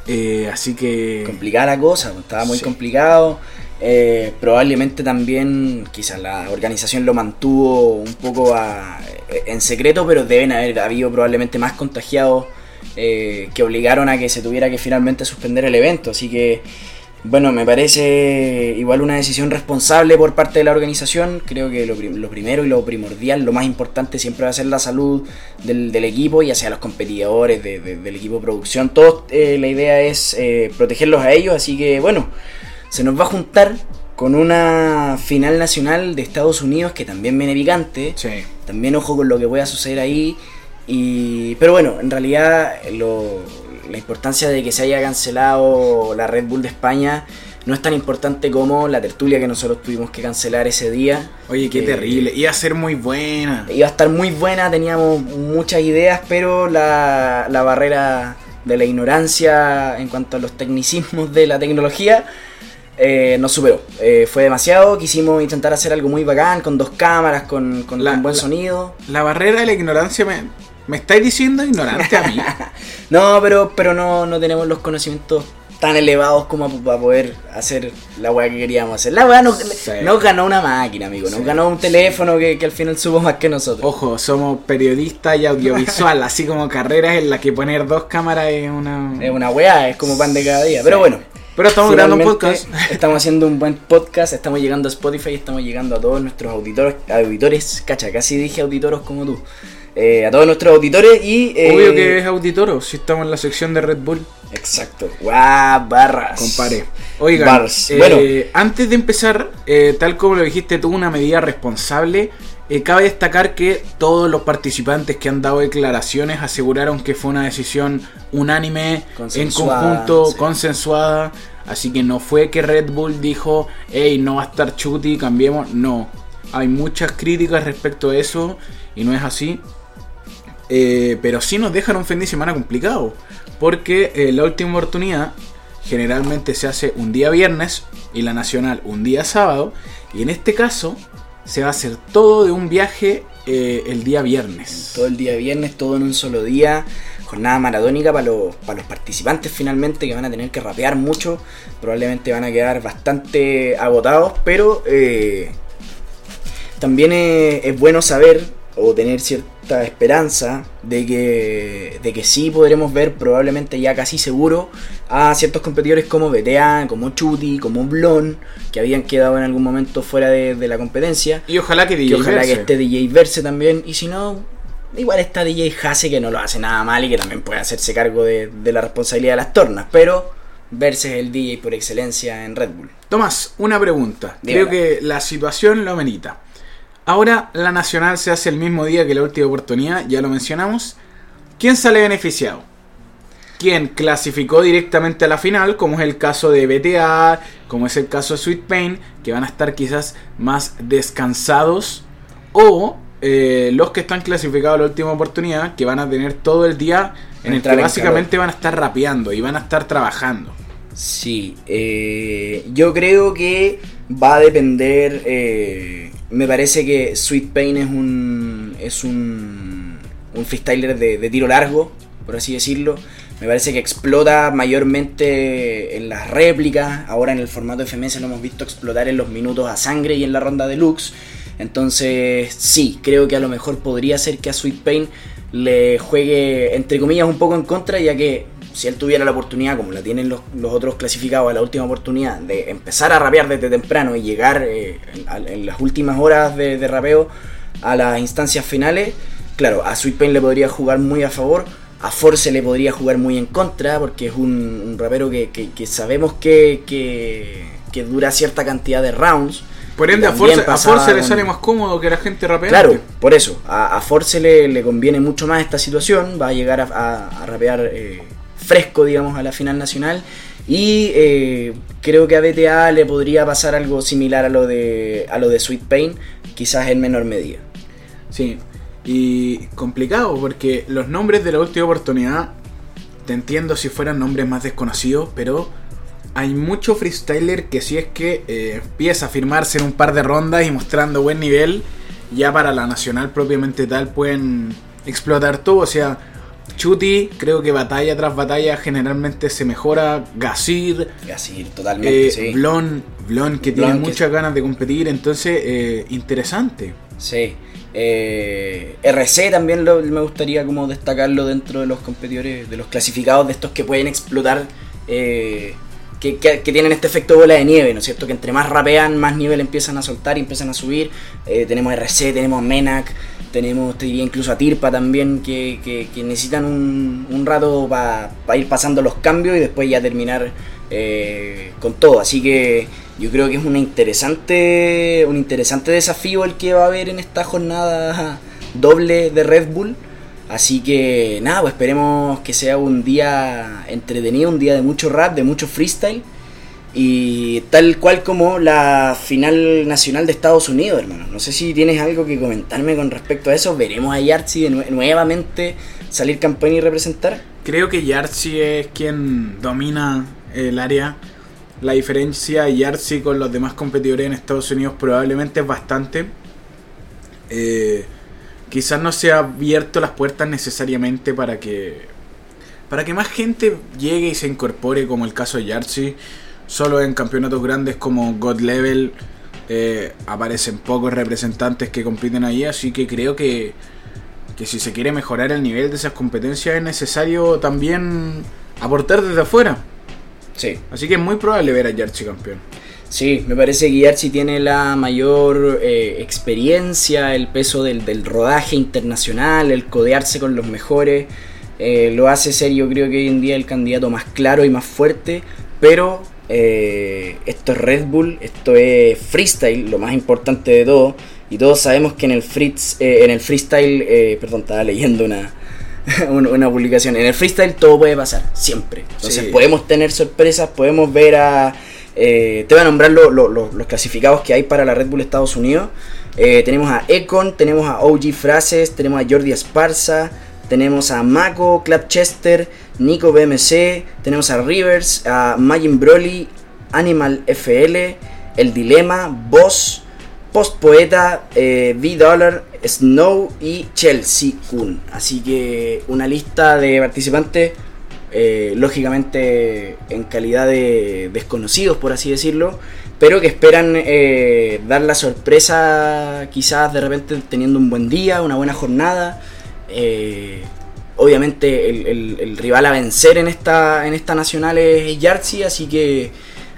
[SPEAKER 1] eh, así que.
[SPEAKER 2] complicada la cosa, pues, estaba muy
[SPEAKER 1] Sí.
[SPEAKER 2] complicado. Eh, probablemente también, quizás la organización lo mantuvo un poco a- en secreto, pero deben haber habido probablemente más contagiados eh, que obligaron a que se tuviera que finalmente suspender el evento. Así que, bueno, me parece igual una decisión responsable por parte de la organización. Creo que lo, lo primero y lo primordial, lo más importante siempre va a ser la salud del, del equipo, ya sea los competidores, de- de- del equipo de producción. Todos, eh, la idea es eh, protegerlos a ellos, así que bueno, se nos va a juntar con una final nacional de Estados Unidos que también viene picante.
[SPEAKER 1] Sí.
[SPEAKER 2] También ojo con lo que pueda suceder ahí. Y, pero bueno, en realidad lo- la importancia de que se haya cancelado la Red Bull de España no es tan importante como la tertulia que nosotros tuvimos que cancelar ese día.
[SPEAKER 1] Oye, qué
[SPEAKER 2] Eh,
[SPEAKER 1] terrible. Iba a ser muy buena.
[SPEAKER 2] Iba a estar muy buena, teníamos muchas ideas, pero la, la barrera de la ignorancia en cuanto a los tecnicismos de la tecnología eh, nos superó. Eh, fue demasiado, quisimos intentar hacer algo muy bacán, con dos cámaras, con, con-
[SPEAKER 1] La-
[SPEAKER 2] con buen
[SPEAKER 1] la-
[SPEAKER 2] sonido.
[SPEAKER 1] La barrera de la ignorancia me. ¿Me estáis diciendo ignorante a mí?
[SPEAKER 2] No, pero, pero no, no tenemos los conocimientos tan elevados como para poder hacer la weá que queríamos hacer. La weá nos,
[SPEAKER 1] Sí.
[SPEAKER 2] nos ganó una máquina, amigo. Nos
[SPEAKER 1] Sí.
[SPEAKER 2] ganó un teléfono que, que al final supo más que nosotros.
[SPEAKER 1] Ojo, somos periodista y audiovisual, así como carreras en la que poner dos cámaras es una.
[SPEAKER 2] Es una weá, es como pan de cada día. Pero bueno.
[SPEAKER 1] Pero estamos grabando un podcast.
[SPEAKER 2] Estamos haciendo un buen podcast, estamos llegando a Spotify, estamos llegando a todos nuestros auditores, auditores, cacha, casi dije auditoros como tú. Eh, a todos nuestros auditores y... eh,
[SPEAKER 1] Obvio que es auditoro, si estamos en la sección de Red Bull.
[SPEAKER 2] Exacto. Guau, barras.
[SPEAKER 1] Compare. Oigan,
[SPEAKER 2] Bars.
[SPEAKER 1] eh,
[SPEAKER 2] Bueno.
[SPEAKER 1] antes de empezar, eh, tal como lo dijiste tú, una medida responsable, eh, cabe destacar que todos los participantes que han dado declaraciones aseguraron que fue una decisión unánime, en conjunto,
[SPEAKER 2] sí.
[SPEAKER 1] consensuada. Así que no fue que Red Bull dijo, hey, no va a estar Chuti, cambiemos. No, hay muchas críticas respecto a eso y no es así. Eh, pero sí nos dejan un fin de semana complicado. Porque eh, la última oportunidad generalmente se hace un día viernes y la nacional un día sábado. Y en este caso se va a hacer todo de un viaje eh, el día viernes.
[SPEAKER 2] Todo el día viernes, todo en un solo día. Jornada maratónica para los, para los participantes finalmente que van a tener que rapear mucho. Probablemente van a quedar bastante agotados, pero también es bueno saber o tener cierta esperanza de que, de que sí podremos ver probablemente ya casi seguro a ciertos competidores como BTA, como Chuti, como Blon, que habían quedado en algún momento fuera de, de la competencia.
[SPEAKER 1] Y ojalá que
[SPEAKER 2] Y
[SPEAKER 1] DJ
[SPEAKER 2] ojalá
[SPEAKER 1] Verse.
[SPEAKER 2] que esté DJ Verse también. Y si no, igual está DJ Hase que no lo hace nada mal y que también puede hacerse cargo de, de la responsabilidad de las tornas. Pero Verse es el DJ por excelencia en Red Bull.
[SPEAKER 1] Tomás, una pregunta. Creo que la situación lo amerita. Ahora la nacional se hace el mismo día que la última oportunidad, ya lo mencionamos. ¿Quién sale beneficiado? ¿Quién clasificó directamente a la final, como es el caso de BTA, como es el caso de Sweet Pain, que van a estar quizás más descansados? O eh, los que están clasificados a la última oportunidad, que van a tener todo el día en el
[SPEAKER 2] Entrar
[SPEAKER 1] que
[SPEAKER 2] en
[SPEAKER 1] básicamente van a estar rapeando y van a estar trabajando.
[SPEAKER 2] Sí, eh, yo creo que va a depender. eh, me parece que Sweet Pain es un. es un. un freestyler de, de tiro largo, por así decirlo. Me parece que explota mayormente en las réplicas. Ahora en el formato FMS lo hemos visto explotar en los minutos a sangre y en la ronda deluxe. Entonces, sí, creo que a lo mejor podría ser que a Sweet Pain le juegue, entre comillas, un poco en contra, ya que si él tuviera la oportunidad, como la tienen los, los otros clasificados a la última oportunidad, de empezar a rapear desde temprano y llegar eh, en, en las últimas horas de, de rapeo a las instancias finales, claro, a Sweet Pain le podría jugar muy a favor. A Force le podría jugar muy en contra porque es un, un rapero que, que- que sabemos que, que, que dura cierta cantidad de rounds.
[SPEAKER 1] Por ende, a Force, a Force le sale más cómodo que la gente rapea.
[SPEAKER 2] Claro, por eso. A, a Force le, le conviene mucho más esta situación. Va a llegar a, a- a rapear eh, fresco, digamos, a la final nacional. Y eh, creo que a BTA le podría pasar algo similar a lo de, a lo de Sweet Pain, quizás en menor medida.
[SPEAKER 1] Sí, y complicado porque los nombres de la última oportunidad, te entiendo si fueran nombres más desconocidos, pero hay mucho freestyler que si es que eh, empieza a firmarse en un par de rondas y mostrando buen nivel, ya para la nacional propiamente tal pueden explotar todo. O sea, Chuti, creo que batalla tras batalla generalmente se mejora. Gasir,
[SPEAKER 2] Así, totalmente,
[SPEAKER 1] eh,
[SPEAKER 2] sí.
[SPEAKER 1] Blon, Blon que tiene
[SPEAKER 2] Blon que-
[SPEAKER 1] muchas ganas de competir, entonces eh, interesante.
[SPEAKER 2] Sí. Eh, RC también lo- me gustaría como destacarlo dentro de los competidores, de los clasificados de estos que pueden explotar, eh, que, tienen este efecto bola de nieve, ¿no es cierto? Que entre más rapean, más nivel empiezan a soltar y empiezan a subir. Eh, tenemos RC, tenemos Menac, tenemos, te incluso a Tirpa también, que, que- necesitan un, rato para ir pasando los cambios y después ya terminar eh, con todo. Así que yo creo que es una interesante, un interesante desafío el que va a haber en esta jornada doble de Red Bull. Así que nada, pues esperemos que sea un día entretenido, un día de mucho rap, de mucho freestyle. Y tal cual como la final nacional de Estados Unidos, hermano. No sé si tienes algo que comentarme con respecto a eso. Veremos a Yartzi de nue- nuevamente salir campeón y representar.
[SPEAKER 1] Creo que Yartzi es quien domina el área. La diferencia de Yartzi con los demás competidores en Estados Unidos probablemente es bastante. Eh, quizás no se ha abierto las puertas necesariamente para que para que más gente llegue y se incorpore, como el caso de Yartzi. Solo en campeonatos grandes como God Level eh, aparecen pocos representantes que compiten ahí, así que creo que que si se quiere mejorar el nivel de esas competencias es necesario también aportar desde afuera.
[SPEAKER 2] Sí.
[SPEAKER 1] Así que es muy probable ver a Yarchi campeón.
[SPEAKER 2] Sí, me parece que Yarchi tiene la mayor eh, experiencia, el peso del, del rodaje internacional, el codearse con los mejores. eh, lo hace ser, yo creo que hoy en día el candidato más claro y más fuerte. Pero eh, esto es Red Bull, esto es freestyle, lo más importante de todo. Y todos sabemos que en el, fritz, eh, en el freestyle, eh, perdón, estaba leyendo una, una, una publicación. En el freestyle todo puede pasar, siempre. Entonces
[SPEAKER 1] Sí.
[SPEAKER 2] podemos tener sorpresas, podemos ver a... eh, te voy a nombrar lo- lo- lo- los clasificados que hay para la Red Bull Estados Unidos. Eh, tenemos a Econ, tenemos a OG Frases, tenemos a Jordi Esparza, tenemos a Mako, Clapchester, Nico BMC, tenemos a Rivers, a Magin Broly, Animal FL, El Dilema, Boss, Post Poeta, eh, V-Dollar, Snow y Chelsea Kun. Así que una lista de participantes, eh, lógicamente en calidad de desconocidos, por así decirlo, pero que esperan eh, dar la sorpresa quizás de repente teniendo un buen día, una buena jornada. Eh, obviamente el, el- rival a vencer en esta, en esta nacional es Yartzi, así que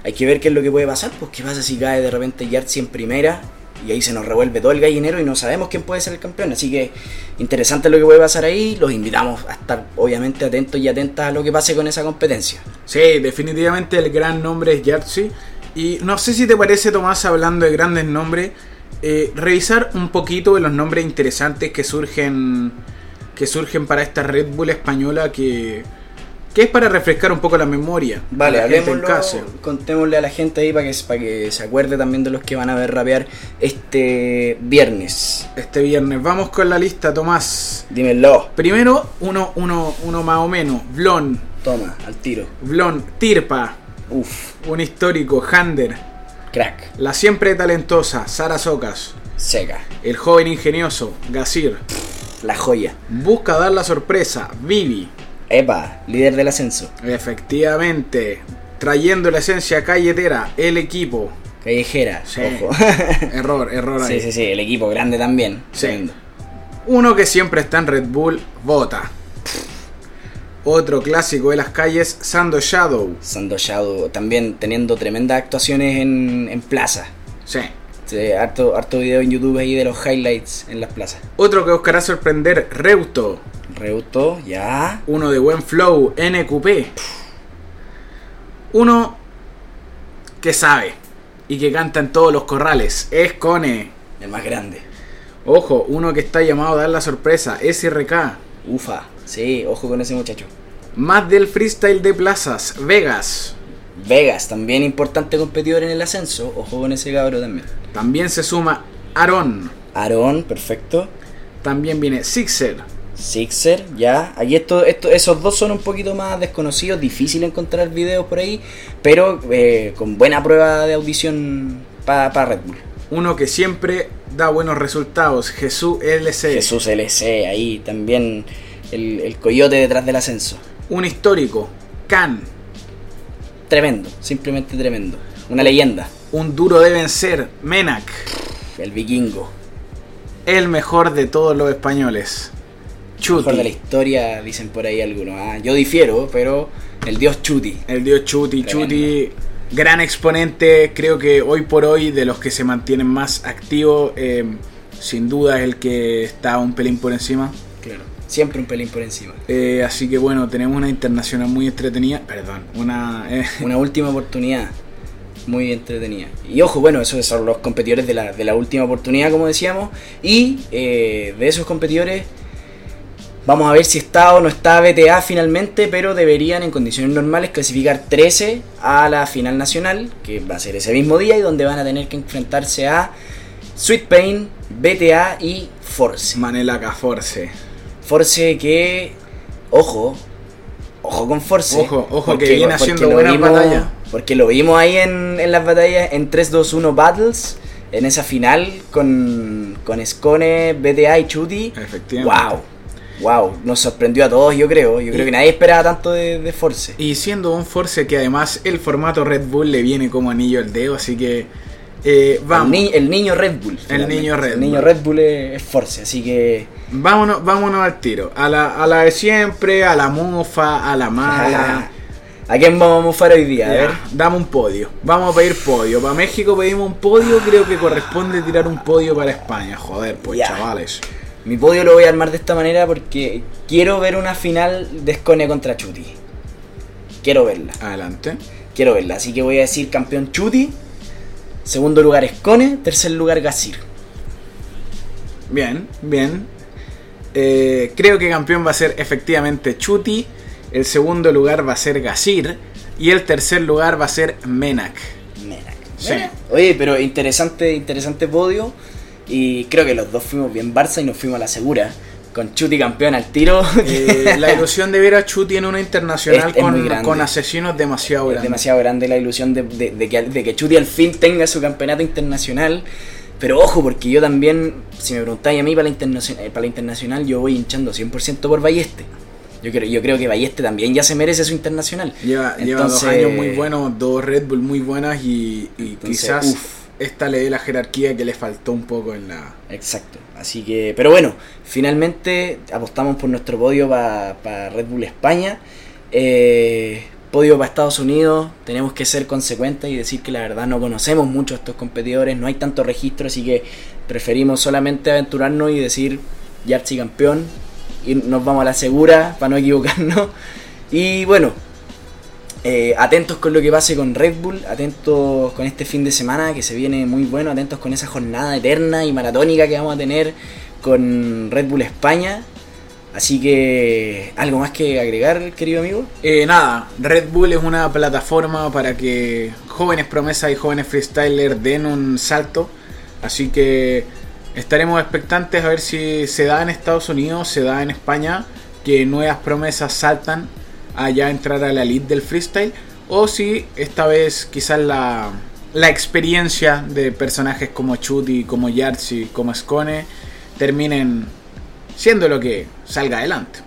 [SPEAKER 2] hay que ver qué es lo que puede pasar. Pues qué pasa si cae de repente Yartzi en primera y ahí se nos revuelve todo el gallinero y no sabemos quién puede ser el campeón. Así que interesante lo que puede pasar ahí. Los invitamos a estar obviamente atentos y atentas a lo que pase con esa competencia.
[SPEAKER 1] Sí, definitivamente el gran nombre es Yartzi. Y no sé si te parece, Tomás, hablando de grandes nombres, eh, revisar un poquito de los nombres interesantes que surgen que surgen para esta Red Bull española que, que es para refrescar un poco la memoria.
[SPEAKER 2] Vale, hablemoslo, contémosle a la gente ahí para que, para que se acuerde también de los que van a ver rapear este viernes.
[SPEAKER 1] Este viernes vamos con la lista, Tomás.
[SPEAKER 2] Dímelo.
[SPEAKER 1] Primero, uno, uno, uno más o menos. Blon,
[SPEAKER 2] Toma, al tiro.
[SPEAKER 1] Blon, Tirpa,
[SPEAKER 2] Uf,
[SPEAKER 1] un histórico, Hander,
[SPEAKER 2] crack,
[SPEAKER 1] la siempre talentosa, Sara Socas,
[SPEAKER 2] seca,
[SPEAKER 1] el joven ingenioso, Gasir,
[SPEAKER 2] la joya.
[SPEAKER 1] busca dar la sorpresa, Vivi,
[SPEAKER 2] Epa, líder del ascenso.
[SPEAKER 1] efectivamente, trayendo la esencia calletera, el equipo.
[SPEAKER 2] Callejera,
[SPEAKER 1] Sí.
[SPEAKER 2] ojo.
[SPEAKER 1] Error, error ahí.
[SPEAKER 2] sí, sí, sí, el equipo grande también.
[SPEAKER 1] Sí. Uno que siempre está en Red Bull, Bota. Otro clásico de las calles, Sando Shadow.
[SPEAKER 2] Sando Shadow también teniendo tremendas actuaciones en, en plaza.
[SPEAKER 1] Sí.
[SPEAKER 2] Sí, harto, harto video en YouTube ahí de los highlights en las plazas.
[SPEAKER 1] Otro que buscará sorprender, Reuto.
[SPEAKER 2] Reuto, ya.
[SPEAKER 1] Uno de buen flow, NQP. Uno que sabe y que canta en todos los corrales, es Cone.
[SPEAKER 2] El más grande.
[SPEAKER 1] Ojo, uno que está llamado a dar la sorpresa, SRK.
[SPEAKER 2] Ufa. Sí, ojo con ese muchacho.
[SPEAKER 1] Más del freestyle de plazas, Vegas.
[SPEAKER 2] Vegas, también importante competidor en el ascenso. Ojo con ese cabro también.
[SPEAKER 1] También se suma Aaron.
[SPEAKER 2] Aarón, perfecto.
[SPEAKER 1] También viene Sixer.
[SPEAKER 2] Sixer, ya. Aquí esto, esto, esos dos son un poquito más desconocidos, difícil encontrar videos por ahí, pero eh, con buena prueba de audición para Red Bull.
[SPEAKER 1] Uno que siempre da buenos resultados, Jesús LC.
[SPEAKER 2] Jesús LC, ahí también el, el coyote detrás del ascenso.
[SPEAKER 1] Un histórico, Can.
[SPEAKER 2] Tremendo, simplemente tremendo. Una leyenda.
[SPEAKER 1] Un duro de vencer, Menak.
[SPEAKER 2] El vikingo.
[SPEAKER 1] El mejor de todos los españoles.
[SPEAKER 2] Mejor de la
[SPEAKER 1] Chuti.
[SPEAKER 2] historia, dicen por ahí algunos. ah. Yo difiero, pero el dios Chuti.
[SPEAKER 1] El dios Chuti.
[SPEAKER 2] Tremendo.
[SPEAKER 1] Chuti, gran exponente. Creo que hoy por hoy, de los que se mantienen más activos, eh, sin duda es el que está un pelín por encima.
[SPEAKER 2] Claro. Siempre un pelín por encima.
[SPEAKER 1] Eh, así que bueno, tenemos una internacional muy entretenida. Perdón, una. eh,
[SPEAKER 2] Una última oportunidad. Muy entretenida. Y ojo, bueno, esos son los competidores de la, de la última oportunidad, como decíamos. Y eh, de esos competidores, vamos a ver si está o no está BTA finalmente, pero deberían en condiciones normales clasificar 13 a la final nacional, que va a ser ese mismo día y donde van a tener que enfrentarse a Sweet Pain, BTA y Force.
[SPEAKER 1] Manela Caforce.
[SPEAKER 2] Force que, ojo, ojo con Force.
[SPEAKER 1] Ojo, ojo, que viene haciendo buenas batallas.
[SPEAKER 2] Porque lo vimos ahí en, en las batallas en 3-2-1 Battles, en esa final con, con Scone, BTA y Chuti.
[SPEAKER 1] Efectivamente.
[SPEAKER 2] Wow, wow, nos sorprendió a todos, yo creo. Yo creo que nadie esperaba tanto de, de Force.
[SPEAKER 1] Y siendo un Force que además el formato Red Bull le viene como anillo al dedo, así que eh, vamos.
[SPEAKER 2] El, ni- el niño Red Bull. finalmente.
[SPEAKER 1] niño Red
[SPEAKER 2] El niño
[SPEAKER 1] Bull.
[SPEAKER 2] Red Bull es, Force, así que.
[SPEAKER 1] Vámonos, vámonos al tiro. A la, a la de siempre, a la mufa, a la mala.
[SPEAKER 2] ¿A quién vamos a mufar hoy día? A ver.
[SPEAKER 1] dame un podio. Vamos a pedir podio. Para México pedimos un podio. Creo que corresponde tirar un podio para España. Joder, pues
[SPEAKER 2] Ya.
[SPEAKER 1] chavales.
[SPEAKER 2] Mi podio lo voy a armar de esta manera porque quiero ver una final de Scone contra Chuti. Quiero verla,
[SPEAKER 1] Adelante.
[SPEAKER 2] quiero verla. Así que voy a decir campeón Chuti, segundo lugar Scone, tercer lugar Gasir.
[SPEAKER 1] Bien, bien. Eh, creo que campeón va a ser efectivamente Chuti. El segundo lugar va a ser Gasir. Y el tercer lugar va a ser Menak.
[SPEAKER 2] Menak.
[SPEAKER 1] Sí.
[SPEAKER 2] Oye, pero interesante, interesante podio. Y creo que los dos fuimos bien Barça y nos fuimos a la segura. Con Chuti campeón al tiro.
[SPEAKER 1] Eh, la ilusión de ver a Chuti en una internacional
[SPEAKER 2] Es- es
[SPEAKER 1] con,
[SPEAKER 2] grande.
[SPEAKER 1] con asesinos demasiado
[SPEAKER 2] Es
[SPEAKER 1] grandes.
[SPEAKER 2] demasiado grande la ilusión de, de- de que, de que Chuti al fin tenga su campeonato internacional. Pero ojo, porque yo también, si me preguntáis a mí para la, internacional, para la internacional, yo voy hinchando 100% por Balleste. Yo creo, yo creo que Balleste también ya se merece su internacional.
[SPEAKER 1] Lleva, lleva dos años muy buenos, dos Red Bull muy buenas y, y
[SPEAKER 2] Entonces,
[SPEAKER 1] quizás
[SPEAKER 2] uf.
[SPEAKER 1] Esta le dé la jerarquía que le faltó un poco en la...
[SPEAKER 2] Exacto. Así que, pero bueno, finalmente apostamos por nuestro podio para Red Bull España. Eh, podio para Estados Unidos. Tenemos que ser consecuentes y decir que la verdad no conocemos mucho a estos competidores. No hay tanto registro, así que preferimos solamente aventurarnos y decir Yarchi campeón. Y nos vamos a la segura para no equivocarnos. Y bueno, eh, atentos con lo que pase con Red Bull, atentos con este fin de semana que se viene muy bueno, atentos con esa jornada eterna y maratónica que vamos a tener con Red Bull España. Así que, ¿algo más que agregar, querido amigo?
[SPEAKER 1] Eh, nada, Red Bull es una plataforma para que jóvenes promesas y jóvenes freestylers den un salto. Así que estaremos expectantes a ver si se da en Estados Unidos, se da en España, que nuevas promesas saltan a ya entrar a la elite del freestyle. O si esta vez quizás la, la experiencia de personajes como Chuti, como Yartzi, como Scone terminen siendo lo que salga adelante.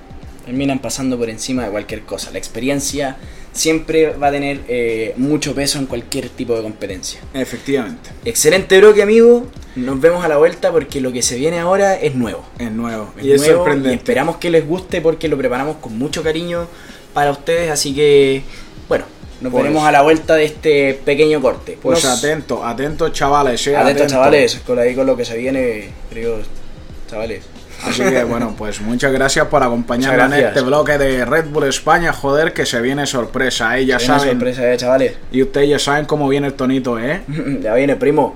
[SPEAKER 2] Terminan pasando por encima de cualquier cosa. La experiencia siempre va a tener eh, mucho peso en cualquier tipo de competencia.
[SPEAKER 1] Efectivamente.
[SPEAKER 2] Excelente bloque, amigo. Nos vemos a la vuelta porque lo que se viene ahora es nuevo.
[SPEAKER 1] Es nuevo.
[SPEAKER 2] Es
[SPEAKER 1] y es sorprendente.
[SPEAKER 2] y esperamos que les guste porque lo preparamos con mucho cariño para ustedes. Así que, bueno, nos
[SPEAKER 1] Pues-
[SPEAKER 2] veremos a la vuelta de este pequeño corte.
[SPEAKER 1] Pues
[SPEAKER 2] Nos-
[SPEAKER 1] atento, atento chavales. eh,
[SPEAKER 2] atentos,
[SPEAKER 1] atento.
[SPEAKER 2] chavales, con, ahí con lo que se viene, queridos chavales.
[SPEAKER 1] Así que bueno, pues muchas gracias por acompañarnos en este bloque de Red Bull España. Joder, que se viene sorpresa, eh, ya saben.
[SPEAKER 2] sorpresa, eh, chavales.
[SPEAKER 1] Y ustedes ya saben cómo viene el tonito, eh.
[SPEAKER 2] ya viene, primo.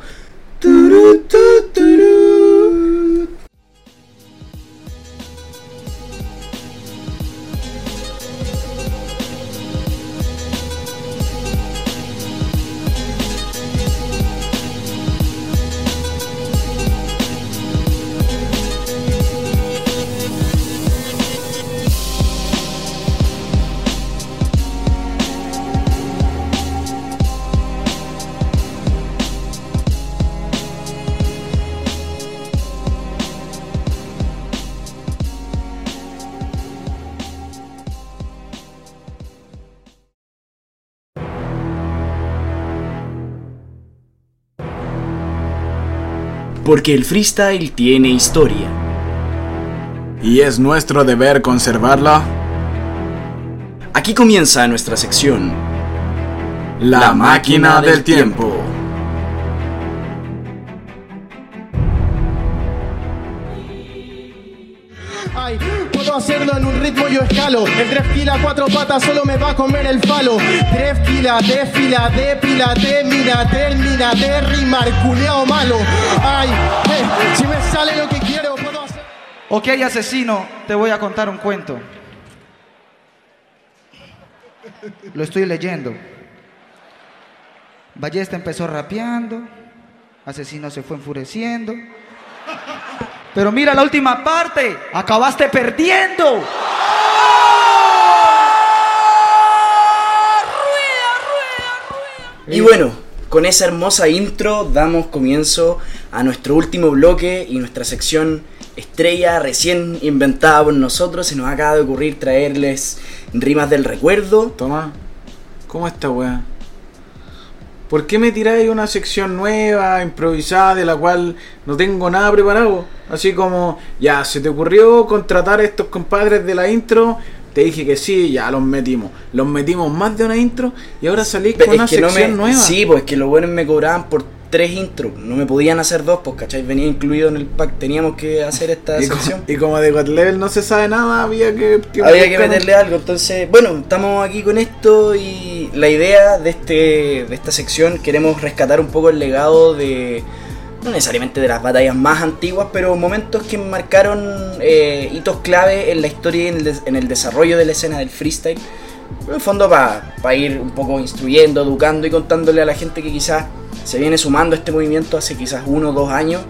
[SPEAKER 2] Porque el freestyle tiene historia.
[SPEAKER 1] Y es nuestro deber conservarla.
[SPEAKER 2] Aquí comienza nuestra sección.
[SPEAKER 1] La, máquina del tiempo.
[SPEAKER 8] El drefkila cuatro patas solo me va a comer el falo. Drefkila, défila, dépila, termina, termina, de rimar, culeado malo. Ay, eh, si me sale lo que quiero, puedo hacer.
[SPEAKER 9] Ok, asesino, te voy a contar un cuento. Lo estoy leyendo. Ballesta empezó rapeando, asesino se fue enfureciendo. Pero mira la última parte, acabaste perdiendo.
[SPEAKER 2] Y bueno, con esa hermosa intro damos comienzo a nuestro último bloque y nuestra sección estrella recién inventada por nosotros. Se nos acaba de ocurrir traerles rimas del recuerdo.
[SPEAKER 1] Toma, ¿cómo está, weá? ¿Por qué me tiráis una sección nueva, improvisada, de la cual no tengo nada preparado? Así como, ya, se te ocurrió contratar a estos compadres de la intro, te dije que sí, ya los metimos. Los metimos más de una intro y ahora salís con una
[SPEAKER 2] no
[SPEAKER 1] sección
[SPEAKER 2] me-
[SPEAKER 1] nueva.
[SPEAKER 2] Sí, pues que los buenos me cobraban por tres intros. No me podían hacer dos, pues, ¿cachai? Venía incluido en el pack. Teníamos que hacer esta
[SPEAKER 1] y, como,
[SPEAKER 2] sección.
[SPEAKER 1] y como de God Level no se sabe nada, había que,
[SPEAKER 2] Había que
[SPEAKER 1] un-
[SPEAKER 2] meterle algo, entonces, bueno, estamos aquí con esto y la idea de este de esta sección queremos rescatar un poco el legado de no necesariamente de las batallas más antiguas, pero momentos que marcaron eh, hitos clave en la historia y en el, des- en el desarrollo de la escena del freestyle. En el fondo para ir un poco instruyendo, educando y contándole a la gente que quizás se viene sumando a este movimiento hace quizás uno o dos años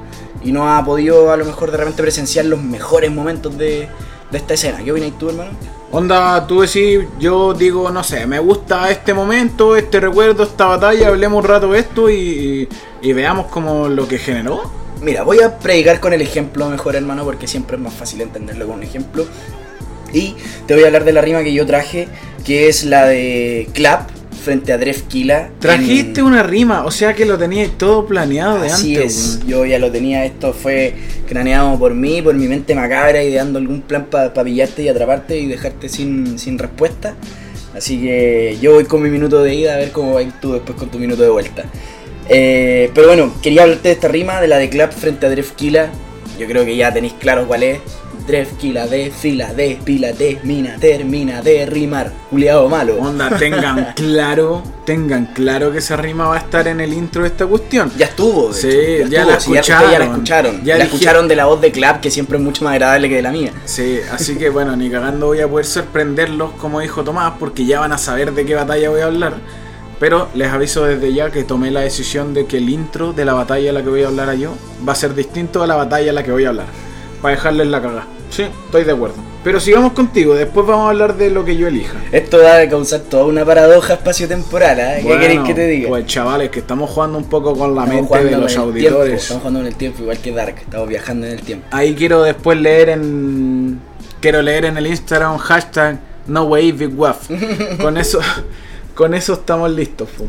[SPEAKER 2] y no ha podido a lo mejor de repente presenciar los mejores momentos de, de esta escena. ¿Qué opinas tú, hermano?
[SPEAKER 1] Onda, tú decís, yo digo, no sé, me gusta este momento, este recuerdo, esta batalla, hablemos un rato de esto y, y veamos como lo que generó.
[SPEAKER 2] Mira, voy a predicar con el ejemplo mejor, hermano, porque siempre es más fácil entenderlo con un ejemplo. Y te voy a hablar de la rima que yo traje, que es la de Clap frente a Drefkila.
[SPEAKER 1] Trajiste
[SPEAKER 2] en-
[SPEAKER 1] una rima, o sea que lo tenías todo planeado de
[SPEAKER 2] Así
[SPEAKER 1] antes.
[SPEAKER 2] es,
[SPEAKER 1] weón.
[SPEAKER 2] yo ya lo tenía, esto fue craneado por mí, por mi mente macabra, ideando algún plan para pillarte y atraparte y dejarte sin, sin respuesta. Así que yo voy con mi minuto de ida a ver cómo vas tú después con tu minuto de vuelta. Eh, pero bueno, quería hablarte de esta rima, de la de Clap frente a Drefkila. Yo creo que ya tenéis claro cuál es. Drefkila de fila de pila de mina termina de rimar. Juliado malo.
[SPEAKER 1] Onda, tengan claro, tengan claro que esa rima va a estar en el intro de esta cuestión.
[SPEAKER 2] Ya estuvo. de
[SPEAKER 1] Sí,
[SPEAKER 2] hecho,
[SPEAKER 1] ya
[SPEAKER 2] estuvo,
[SPEAKER 1] la escucharon.
[SPEAKER 2] Ya la escucharon.
[SPEAKER 1] Ya
[SPEAKER 2] la
[SPEAKER 1] dije-
[SPEAKER 2] escucharon de la voz de Clap, que siempre es mucho más agradable que de la mía.
[SPEAKER 1] Sí, así que bueno, ni cagando voy a poder sorprenderlos como dijo Tomás, porque ya van a saber de qué batalla voy a hablar. Pero les aviso desde ya que tomé la decisión de que el intro de la batalla a la que voy a hablar yo va a ser distinto a la batalla a la que voy a hablar. Para dejarles la caga. Sí, estoy de acuerdo. Pero sigamos contigo, después vamos a hablar de lo que yo elija.
[SPEAKER 2] Esto va a causar toda una paradoja espaciotemporal, ¿eh? ¿Qué
[SPEAKER 1] Bueno,
[SPEAKER 2] queréis que te diga?
[SPEAKER 1] Pues chavales, que estamos jugando un poco con la
[SPEAKER 2] Estamos
[SPEAKER 1] mente de los auditores.
[SPEAKER 2] tiempo, estamos jugando en el tiempo, igual que Dark. Estamos viajando en el tiempo.
[SPEAKER 1] Ahí quiero después leer en. Quiero leer en el Instagram hashtag no way big waff. Con eso. Con eso estamos listos, fu.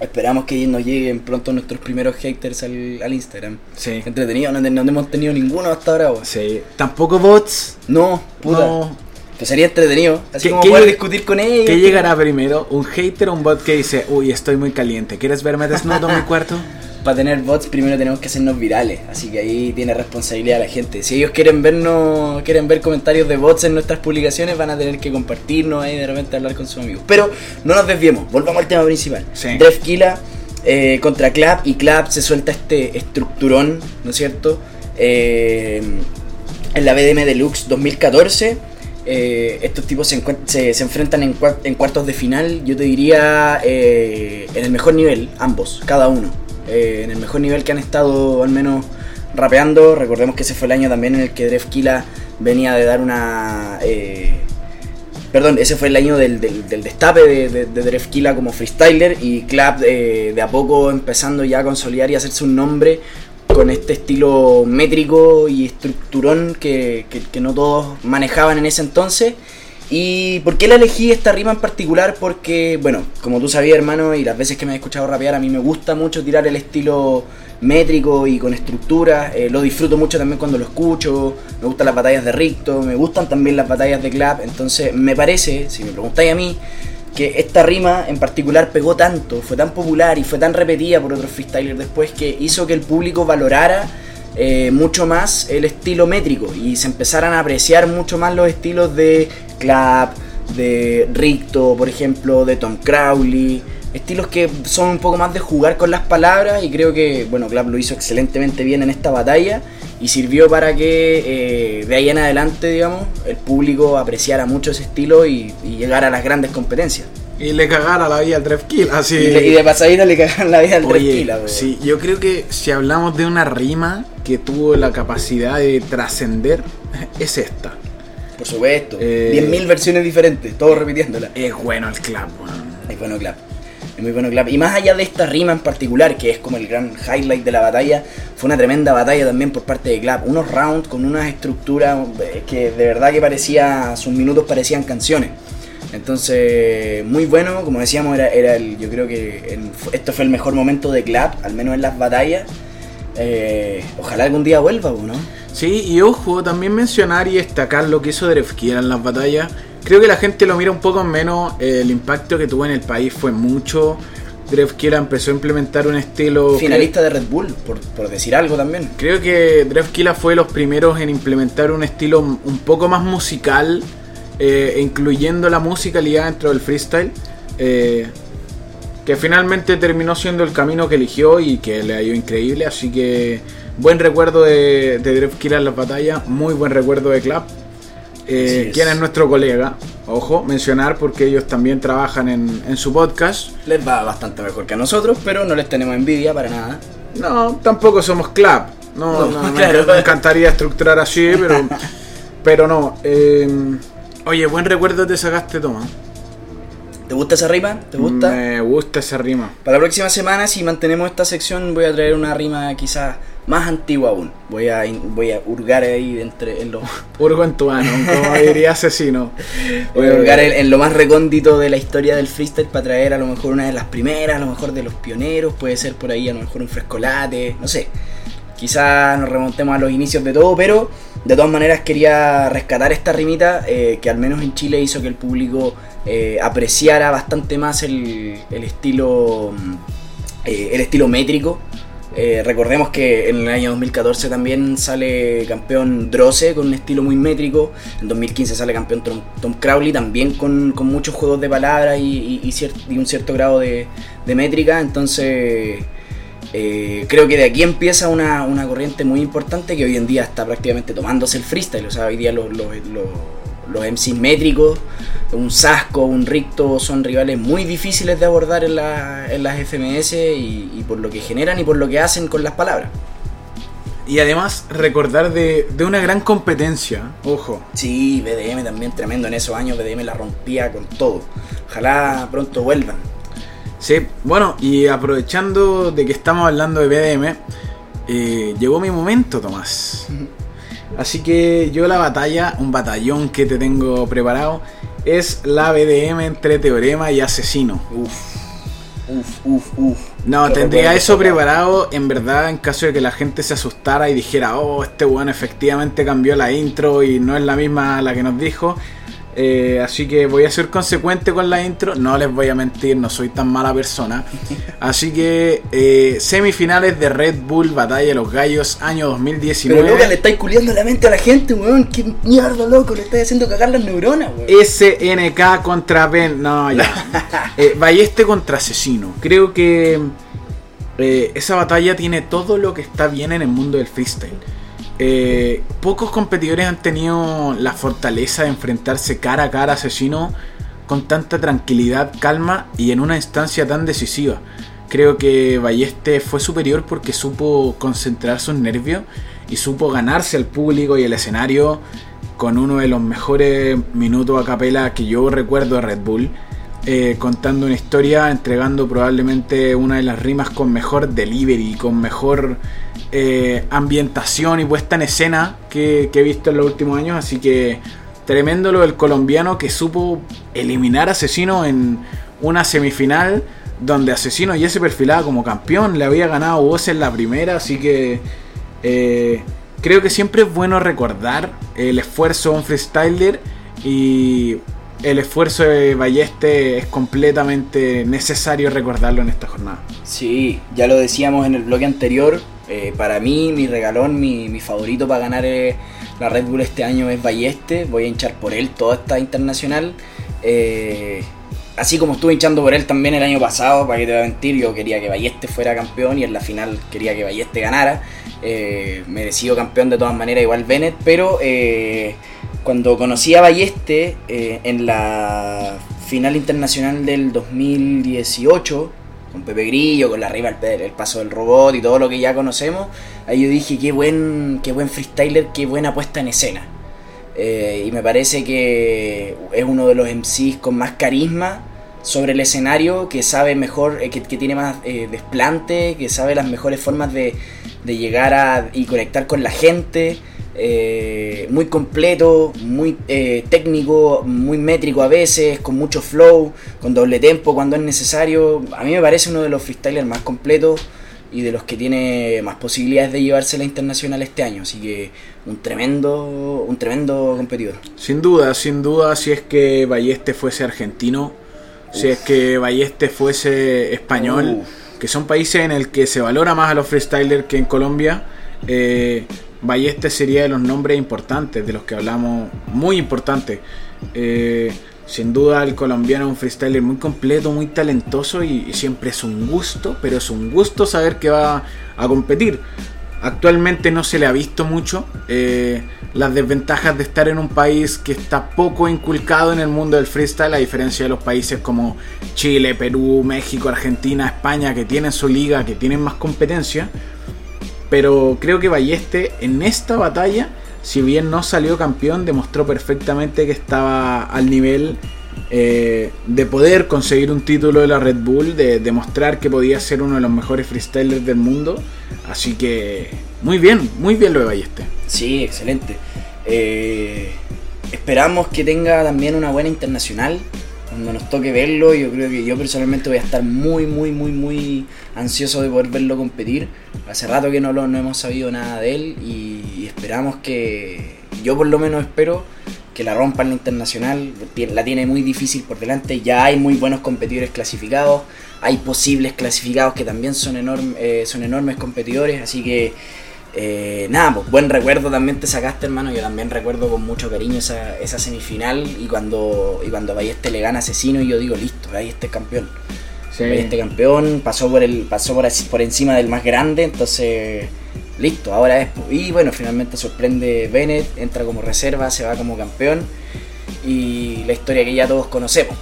[SPEAKER 2] Esperamos que nos lleguen pronto nuestros primeros haters al, al Instagram.
[SPEAKER 1] Sí.
[SPEAKER 2] Entretenido, no, no hemos tenido ninguno hasta ahora.
[SPEAKER 1] Sí. Tampoco bots.
[SPEAKER 2] No, puta.
[SPEAKER 1] No.
[SPEAKER 2] Que sería entretenido. Así
[SPEAKER 1] ¿Qué-
[SPEAKER 2] como poder discutir con ellos.
[SPEAKER 1] ¿Qué llegará primero? ¿Un hater o un bot que dice, uy, estoy muy caliente? ¿Quieres verme desnudo en mi cuarto?
[SPEAKER 2] Para tener bots primero tenemos que hacernos virales, así que ahí tiene responsabilidad la gente. Si ellos quieren vernos, quieren ver comentarios de bots en nuestras publicaciones, van a tener que compartirnos ahí de repente hablar con sus amigos. Pero no nos desviemos, volvamos al tema principal.
[SPEAKER 1] Sí.
[SPEAKER 2] Drefkila eh, contra Clap y Clap se suelta este estructurón, ¿no es cierto? Eh, en la BDM Deluxe 2014. Eh, estos tipos se, se- se enfrentan en, cua- en cuartos de final, yo te diría eh, en el mejor nivel, ambos, cada uno. Eh, en el mejor nivel que han estado al menos rapeando. Recordemos que ese fue el año también en el que Drefkila venía de dar una... Perdón, ese fue el año del, destape de, de, Drefkila como freestyler y Clap de a poco empezando ya a consolidar y hacerse un nombre con este estilo métrico y estructurón que, que- no todos manejaban en ese entonces. ¿Y por qué la elegí esta rima en particular? Porque, bueno, como tú sabías, hermano, y las veces que me has escuchado rapear, a mí me gusta mucho tirar el estilo métrico y con estructura. eh, lo disfruto mucho también cuando lo escucho. Me gustan las batallas de Ricto, me gustan también las batallas de Clap. Entonces, me parece, si me preguntáis a mí, que esta rima en particular pegó tanto, fue tan popular y fue tan repetida por otros freestylers después que hizo que el público valorara eh, mucho más el estilo métrico y se empezaran a apreciar mucho más los estilos de Clap, de Ricto, por ejemplo, de Tom Crowley. Estilos que son un poco más de jugar con las palabras y creo que, bueno, Clap lo hizo excelentemente bien en esta batalla y sirvió para que eh, de ahí en adelante, digamos, el público apreciara mucho ese estilo y, y llegara a las grandes competencias.
[SPEAKER 1] Y le cagara la vida al Drefkill, así.
[SPEAKER 2] Y, le- y de pasadita le cagaron la vida al weón.
[SPEAKER 1] sí, yo creo que si hablamos de una rima que tuvo la capacidad de trascender, es esta.
[SPEAKER 2] Por supuesto.
[SPEAKER 1] Eh,
[SPEAKER 2] 10.000 versiones diferentes, todos repitiéndola.
[SPEAKER 1] Es bueno el clap, weón.
[SPEAKER 2] Es bueno clap. Muy bueno clap. Y más allá de esta rima en particular, que es como el gran highlight de la batalla, fue una tremenda batalla también por parte de clap. Unos rounds con unas estructuras eh, que de verdad que parecía, sus minutos parecían canciones. Entonces, muy bueno, como decíamos, era, el, yo creo que esto fue el mejor momento de clap, al menos en las batallas. Eh, ojalá algún día vuelva, ¿no?
[SPEAKER 1] Sí, y ojo, también mencionar y destacar lo que hizo Drefkiel en las batallas. Creo que la gente lo mira un poco menos. eh, el impacto que tuvo en el país fue mucho. Drefkiel empezó a implementar un estilo.
[SPEAKER 2] Finalista de Red Bull, por, por decir algo también.
[SPEAKER 1] Creo que Drefkila fue de los primeros en implementar un estilo un poco más musical, eh, incluyendo la musicalidad dentro del freestyle, eh, que finalmente terminó siendo el camino que eligió y que le ha ido increíble. Así que buen recuerdo de, de Drefkila en las batallas, muy buen recuerdo de Clap. Eh, quien es nuestro colega, ojo, mencionar porque ellos también trabajan en, en su podcast.
[SPEAKER 2] Les va bastante mejor que a nosotros, pero no les tenemos envidia para nada.
[SPEAKER 1] No, tampoco somos clap. No,
[SPEAKER 2] No,
[SPEAKER 1] no, me- encantaría estructurar así, pero, pero no. eh, oye, buen recuerdo te sacaste, Toma.
[SPEAKER 2] ¿Te gusta esa rima? ¿Te gusta?
[SPEAKER 1] Me gusta esa rima.
[SPEAKER 2] Para la próxima semana, si mantenemos esta sección, voy a traer una rima quizás más antigua aún. Voy a, voy a hurgar ahí entre, en, lo,
[SPEAKER 1] Urgo en tu ano, como diría asesino.
[SPEAKER 2] voy a hurgar en, en lo más recóndito de la historia del freestyle para traer a lo mejor una de las primeras, a lo mejor de los pioneros, puede ser por ahí a lo mejor un frescolate, no sé. Quizás nos remontemos a los inicios de todo, pero de todas maneras quería rescatar esta rimita eh, que al menos en Chile hizo que el público eh, apreciara bastante más el, el estilo mm, eh, el estilo métrico. Eh, recordemos que en el año 2014 también sale campeón Droce con un estilo muy métrico. En 2015 sale campeón Tom, Tom Crowley también con, con muchos juegos de palabras y, y- y un cierto grado de, de métrica. Entonces eh, creo que de aquí empieza una, una corriente muy importante que hoy en día está prácticamente tomándose el freestyle. O sea, hoy día los, los, los MCs métricos, un Sasco, un Ricto, son rivales muy difíciles de abordar en, la- en las FMS y, y por lo que generan y por lo que hacen con las palabras.
[SPEAKER 1] Y además recordar de, de una gran competencia, ojo.
[SPEAKER 2] Sí, BDM también tremendo en esos años, BDM la rompía con todo. Ojalá pronto vuelvan.
[SPEAKER 1] Sí, bueno, y aprovechando de que estamos hablando de BDM, eh, llegó mi momento, Tomás. Así que yo la batalla, un batallón que te tengo preparado, es la BDM entre Teorema y Asesino.
[SPEAKER 2] Uf, uf, uf, uf.
[SPEAKER 1] No, tendría eso preparado en verdad en caso de que la gente se asustara y dijera, oh, este weón efectivamente cambió la intro y no es la misma la que nos dijo. Eh, así que voy a ser consecuente con la intro, no les voy a mentir, no soy tan mala persona. Así que eh, semifinales de Red Bull Batalla de los Gallos año
[SPEAKER 2] Pero
[SPEAKER 1] 2019.
[SPEAKER 2] loca, le estáis culiando la mente a la gente, weón. Qué mierda, loco. Le estáis haciendo cagar las neuronas, weón.
[SPEAKER 1] SNK contra Ben. No, ya. Eh, Balleste contra Asesino. Creo que eh, esa batalla tiene todo lo que está bien en el mundo del freestyle. Eh, pocos competidores han tenido la fortaleza de enfrentarse cara a cara a Asesino con tanta tranquilidad, calma y en una instancia tan decisiva. Creo que Balleste fue superior porque supo concentrar sus nervios y supo ganarse al público y el escenario con uno de los mejores minutos a capela que yo recuerdo de Red Bull, eh, contando una historia, entregando probablemente una de las rimas con mejor delivery, con mejor eh, ambientación y puesta en escena que, he visto en los últimos años, así que tremendo lo del colombiano que supo eliminar a Asesino en una semifinal donde Asesino ya se perfilaba como campeón, le había ganado voz en la primera, así que eh, creo que siempre es bueno recordar el esfuerzo de un freestyler y el esfuerzo de Balleste es completamente necesario recordarlo en esta jornada.
[SPEAKER 2] Sí, ya lo decíamos en el bloque anterior. Eh, para mí, mi regalón, mi, mi favorito para ganar eh, la Red Bull este año es Balleste. Voy a hinchar por él toda esta internacional. Eh, así como estuve hinchando por él también el año pasado, para que te voy a mentir, yo quería que Balleste fuera campeón y en la final quería que Balleste ganara. Eh, merecido campeón de todas maneras, igual Bennett, pero cuando conocí a Balleste en la final internacional del 2018, con Pepe Grillo, con la rival, el, el paso del robot y todo lo que ya conocemos, ahí yo dije, qué buen, qué buen freestyler, qué buena puesta en escena. Eh, y me parece que es uno de los MCs con más carisma sobre el escenario, que sabe mejor, eh, que, que tiene más eh, desplante, que sabe las mejores formas de, de llegar a y conectar con la gente. Eh, muy completo, muy eh, técnico, muy métrico a veces, con mucho flow, con doble tempo cuando es necesario. A mí me parece uno de los freestylers más completos y de los que tiene más posibilidades de llevarse la internacional este año. Así que un tremendo, un tremendo competidor.
[SPEAKER 1] Sin duda, sin duda, si es que Balleste fuese argentino, si es que Balleste fuese español,
[SPEAKER 2] Uf.
[SPEAKER 1] que son países en el que se valora más a los freestylers que en Colombia, eh, Balleste sería de los nombres importantes, de los que hablamos, muy importantes. Eh, sin duda el colombiano es un freestyler muy completo, muy talentoso y, siempre es un gusto, pero es un gusto saber que va a competir. Actualmente no se le ha visto mucho eh, las desventajas de estar en un país que está poco inculcado en el mundo del freestyle, a diferencia de los países como Chile, Perú, México, Argentina, España, que tienen su liga, que tienen más competencia. Pero creo que Balleste en esta batalla, si bien no salió campeón, demostró perfectamente que estaba al nivel eh, de poder conseguir un título de la Red Bull, de demostrar que podía ser uno de los mejores freestylers del mundo. Así que muy bien, muy bien lo de Balleste.
[SPEAKER 2] Sí, excelente. Eh, esperamos que tenga también una buena internacional. Cuando nos toque verlo, yo creo que yo personalmente voy a estar muy, muy, muy, muy ansioso de poder verlo competir. Hace rato que no, lo, no hemos sabido nada de él y esperamos que, yo por lo menos espero que la rompa en la internacional. La tiene muy difícil por delante. Ya hay muy buenos competidores clasificados. Hay posibles clasificados que también son, enorm- eh, son enormes competidores. Así que eh, nada, pues buen recuerdo también te sacaste, hermano. Yo también recuerdo con mucho cariño esa, esa semifinal y cuando, y cuando Balleste le gana Asesino y yo digo, listo, Balleste es campeón. Balleste campeón, pasó por el pasó por, así- por encima del más grande, entonces listo, ahora es... Y bueno, finalmente sorprende Bennett, entra como reserva, se va como campeón y la historia que ya todos conocemos.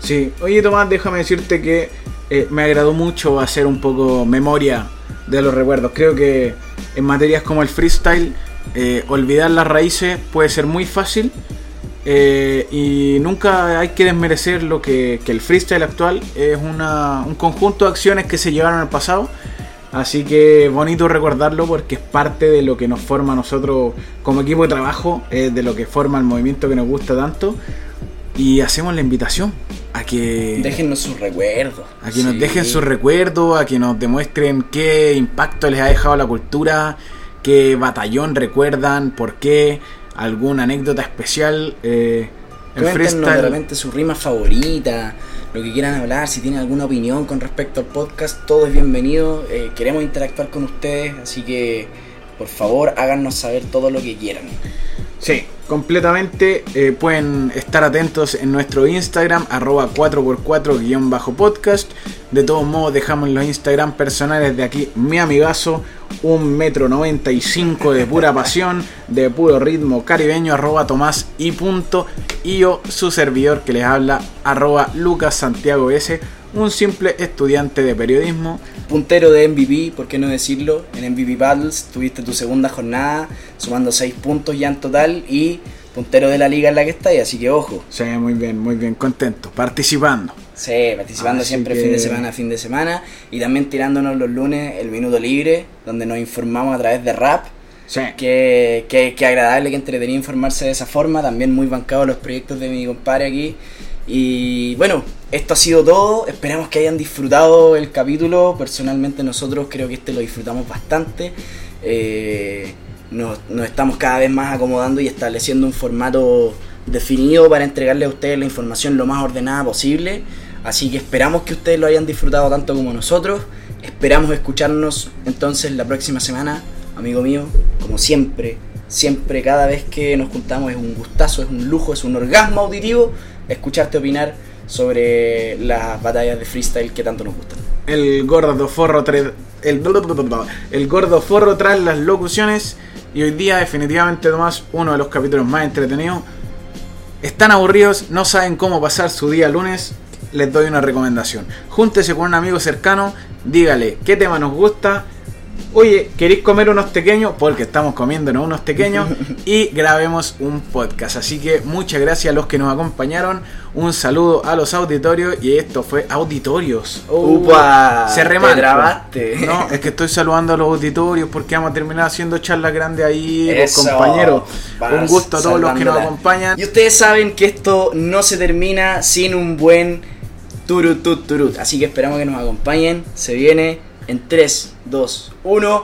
[SPEAKER 1] Sí, oye Tomás, déjame decirte que eh, me agradó mucho hacer un poco memoria de los recuerdos. Creo que en materias como el freestyle, eh, olvidar las raíces puede ser muy fácil eh, y nunca hay que desmerecer lo que, el freestyle actual es una- un conjunto de acciones que se llevaron al pasado. Así que bonito recordarlo porque es parte de lo que nos forma a nosotros como equipo de trabajo, es de lo que forma el movimiento que nos gusta tanto. Y hacemos la invitación a que,
[SPEAKER 2] Déjennos sus recuerdos.
[SPEAKER 1] a que nos dejen sus recuerdos, a que nos demuestren qué impacto les ha dejado la cultura, qué batallón recuerdan, por qué, alguna anécdota especial. eh, el
[SPEAKER 2] de
[SPEAKER 1] freestyle.
[SPEAKER 2] repente su rima favorita, lo que quieran hablar, si tienen alguna opinión con respecto al podcast, todo es bienvenido. eh, queremos interactuar con ustedes, así que por favor háganos saber todo lo que quieran.
[SPEAKER 1] Sí, completamente. eh, pueden estar atentos en nuestro Instagram, arroba 4x4-podcast. De todos modos, dejamos los Instagram personales de aquí mi amigazo, un metro 95 de pura pasión, de puro ritmo caribeño, arroba Tomás y punto. Y yo, su servidor que les habla, arroba Lucas Santiago S, un simple estudiante de periodismo.
[SPEAKER 2] Puntero de MVP, ¿por qué no decirlo? En MVP Battles tuviste tu segunda jornada, sumando 6 puntos ya en total y puntero de la liga en la que estás, así que ojo.
[SPEAKER 1] Sí, muy bien, muy bien, contento, participando.
[SPEAKER 2] Sí, participando
[SPEAKER 1] Así
[SPEAKER 2] siempre
[SPEAKER 1] que-
[SPEAKER 2] fin de semana a fin de semana y también tirándonos los lunes el minuto libre, donde nos informamos a través de rap.
[SPEAKER 1] Sí.
[SPEAKER 2] Qué, qué- qué agradable, qué entretenido informarse de esa forma. También muy bancado los proyectos de mi compadre aquí. Y bueno, esto ha sido todo. Esperamos que hayan disfrutado el capítulo. Personalmente nosotros creo que este lo disfrutamos bastante. Eh, nos, nos estamos cada vez más acomodando y estableciendo un formato definido para entregarle a ustedes la información lo más ordenada posible. Así que esperamos que ustedes lo hayan disfrutado tanto como nosotros. Esperamos escucharnos entonces la próxima semana, amigo mío. Como siempre, siempre, cada vez que nos juntamos es un gustazo, es un lujo, es un orgasmo auditivo escucharte opinar sobre las batallas de freestyle que tanto nos gustan.
[SPEAKER 1] El gordo forro el, el gordo forro tras las locuciones y hoy día definitivamente Tomás uno de los capítulos más entretenidos. Están aburridos no saben cómo pasar su día lunes les doy una recomendación. Júntese con un amigo cercano dígale qué tema nos gusta Oye, ¿queréis comer unos pequeños? Porque estamos comiéndonos unos pequeños y grabemos un podcast. Así que muchas gracias a los que nos acompañaron. Un saludo a los auditorios y esto fue auditorios.
[SPEAKER 2] ¡Upa!
[SPEAKER 1] Se
[SPEAKER 2] trabaste.
[SPEAKER 1] No, es que estoy saludando a los auditorios porque vamos a terminar haciendo charlas grandes ahí, compañeros. Un gusto a todos los que nos acompañan.
[SPEAKER 2] Y ustedes saben que esto no se termina sin un buen turut turut. Así que esperamos que nos acompañen. Se viene en 3, 2, 1.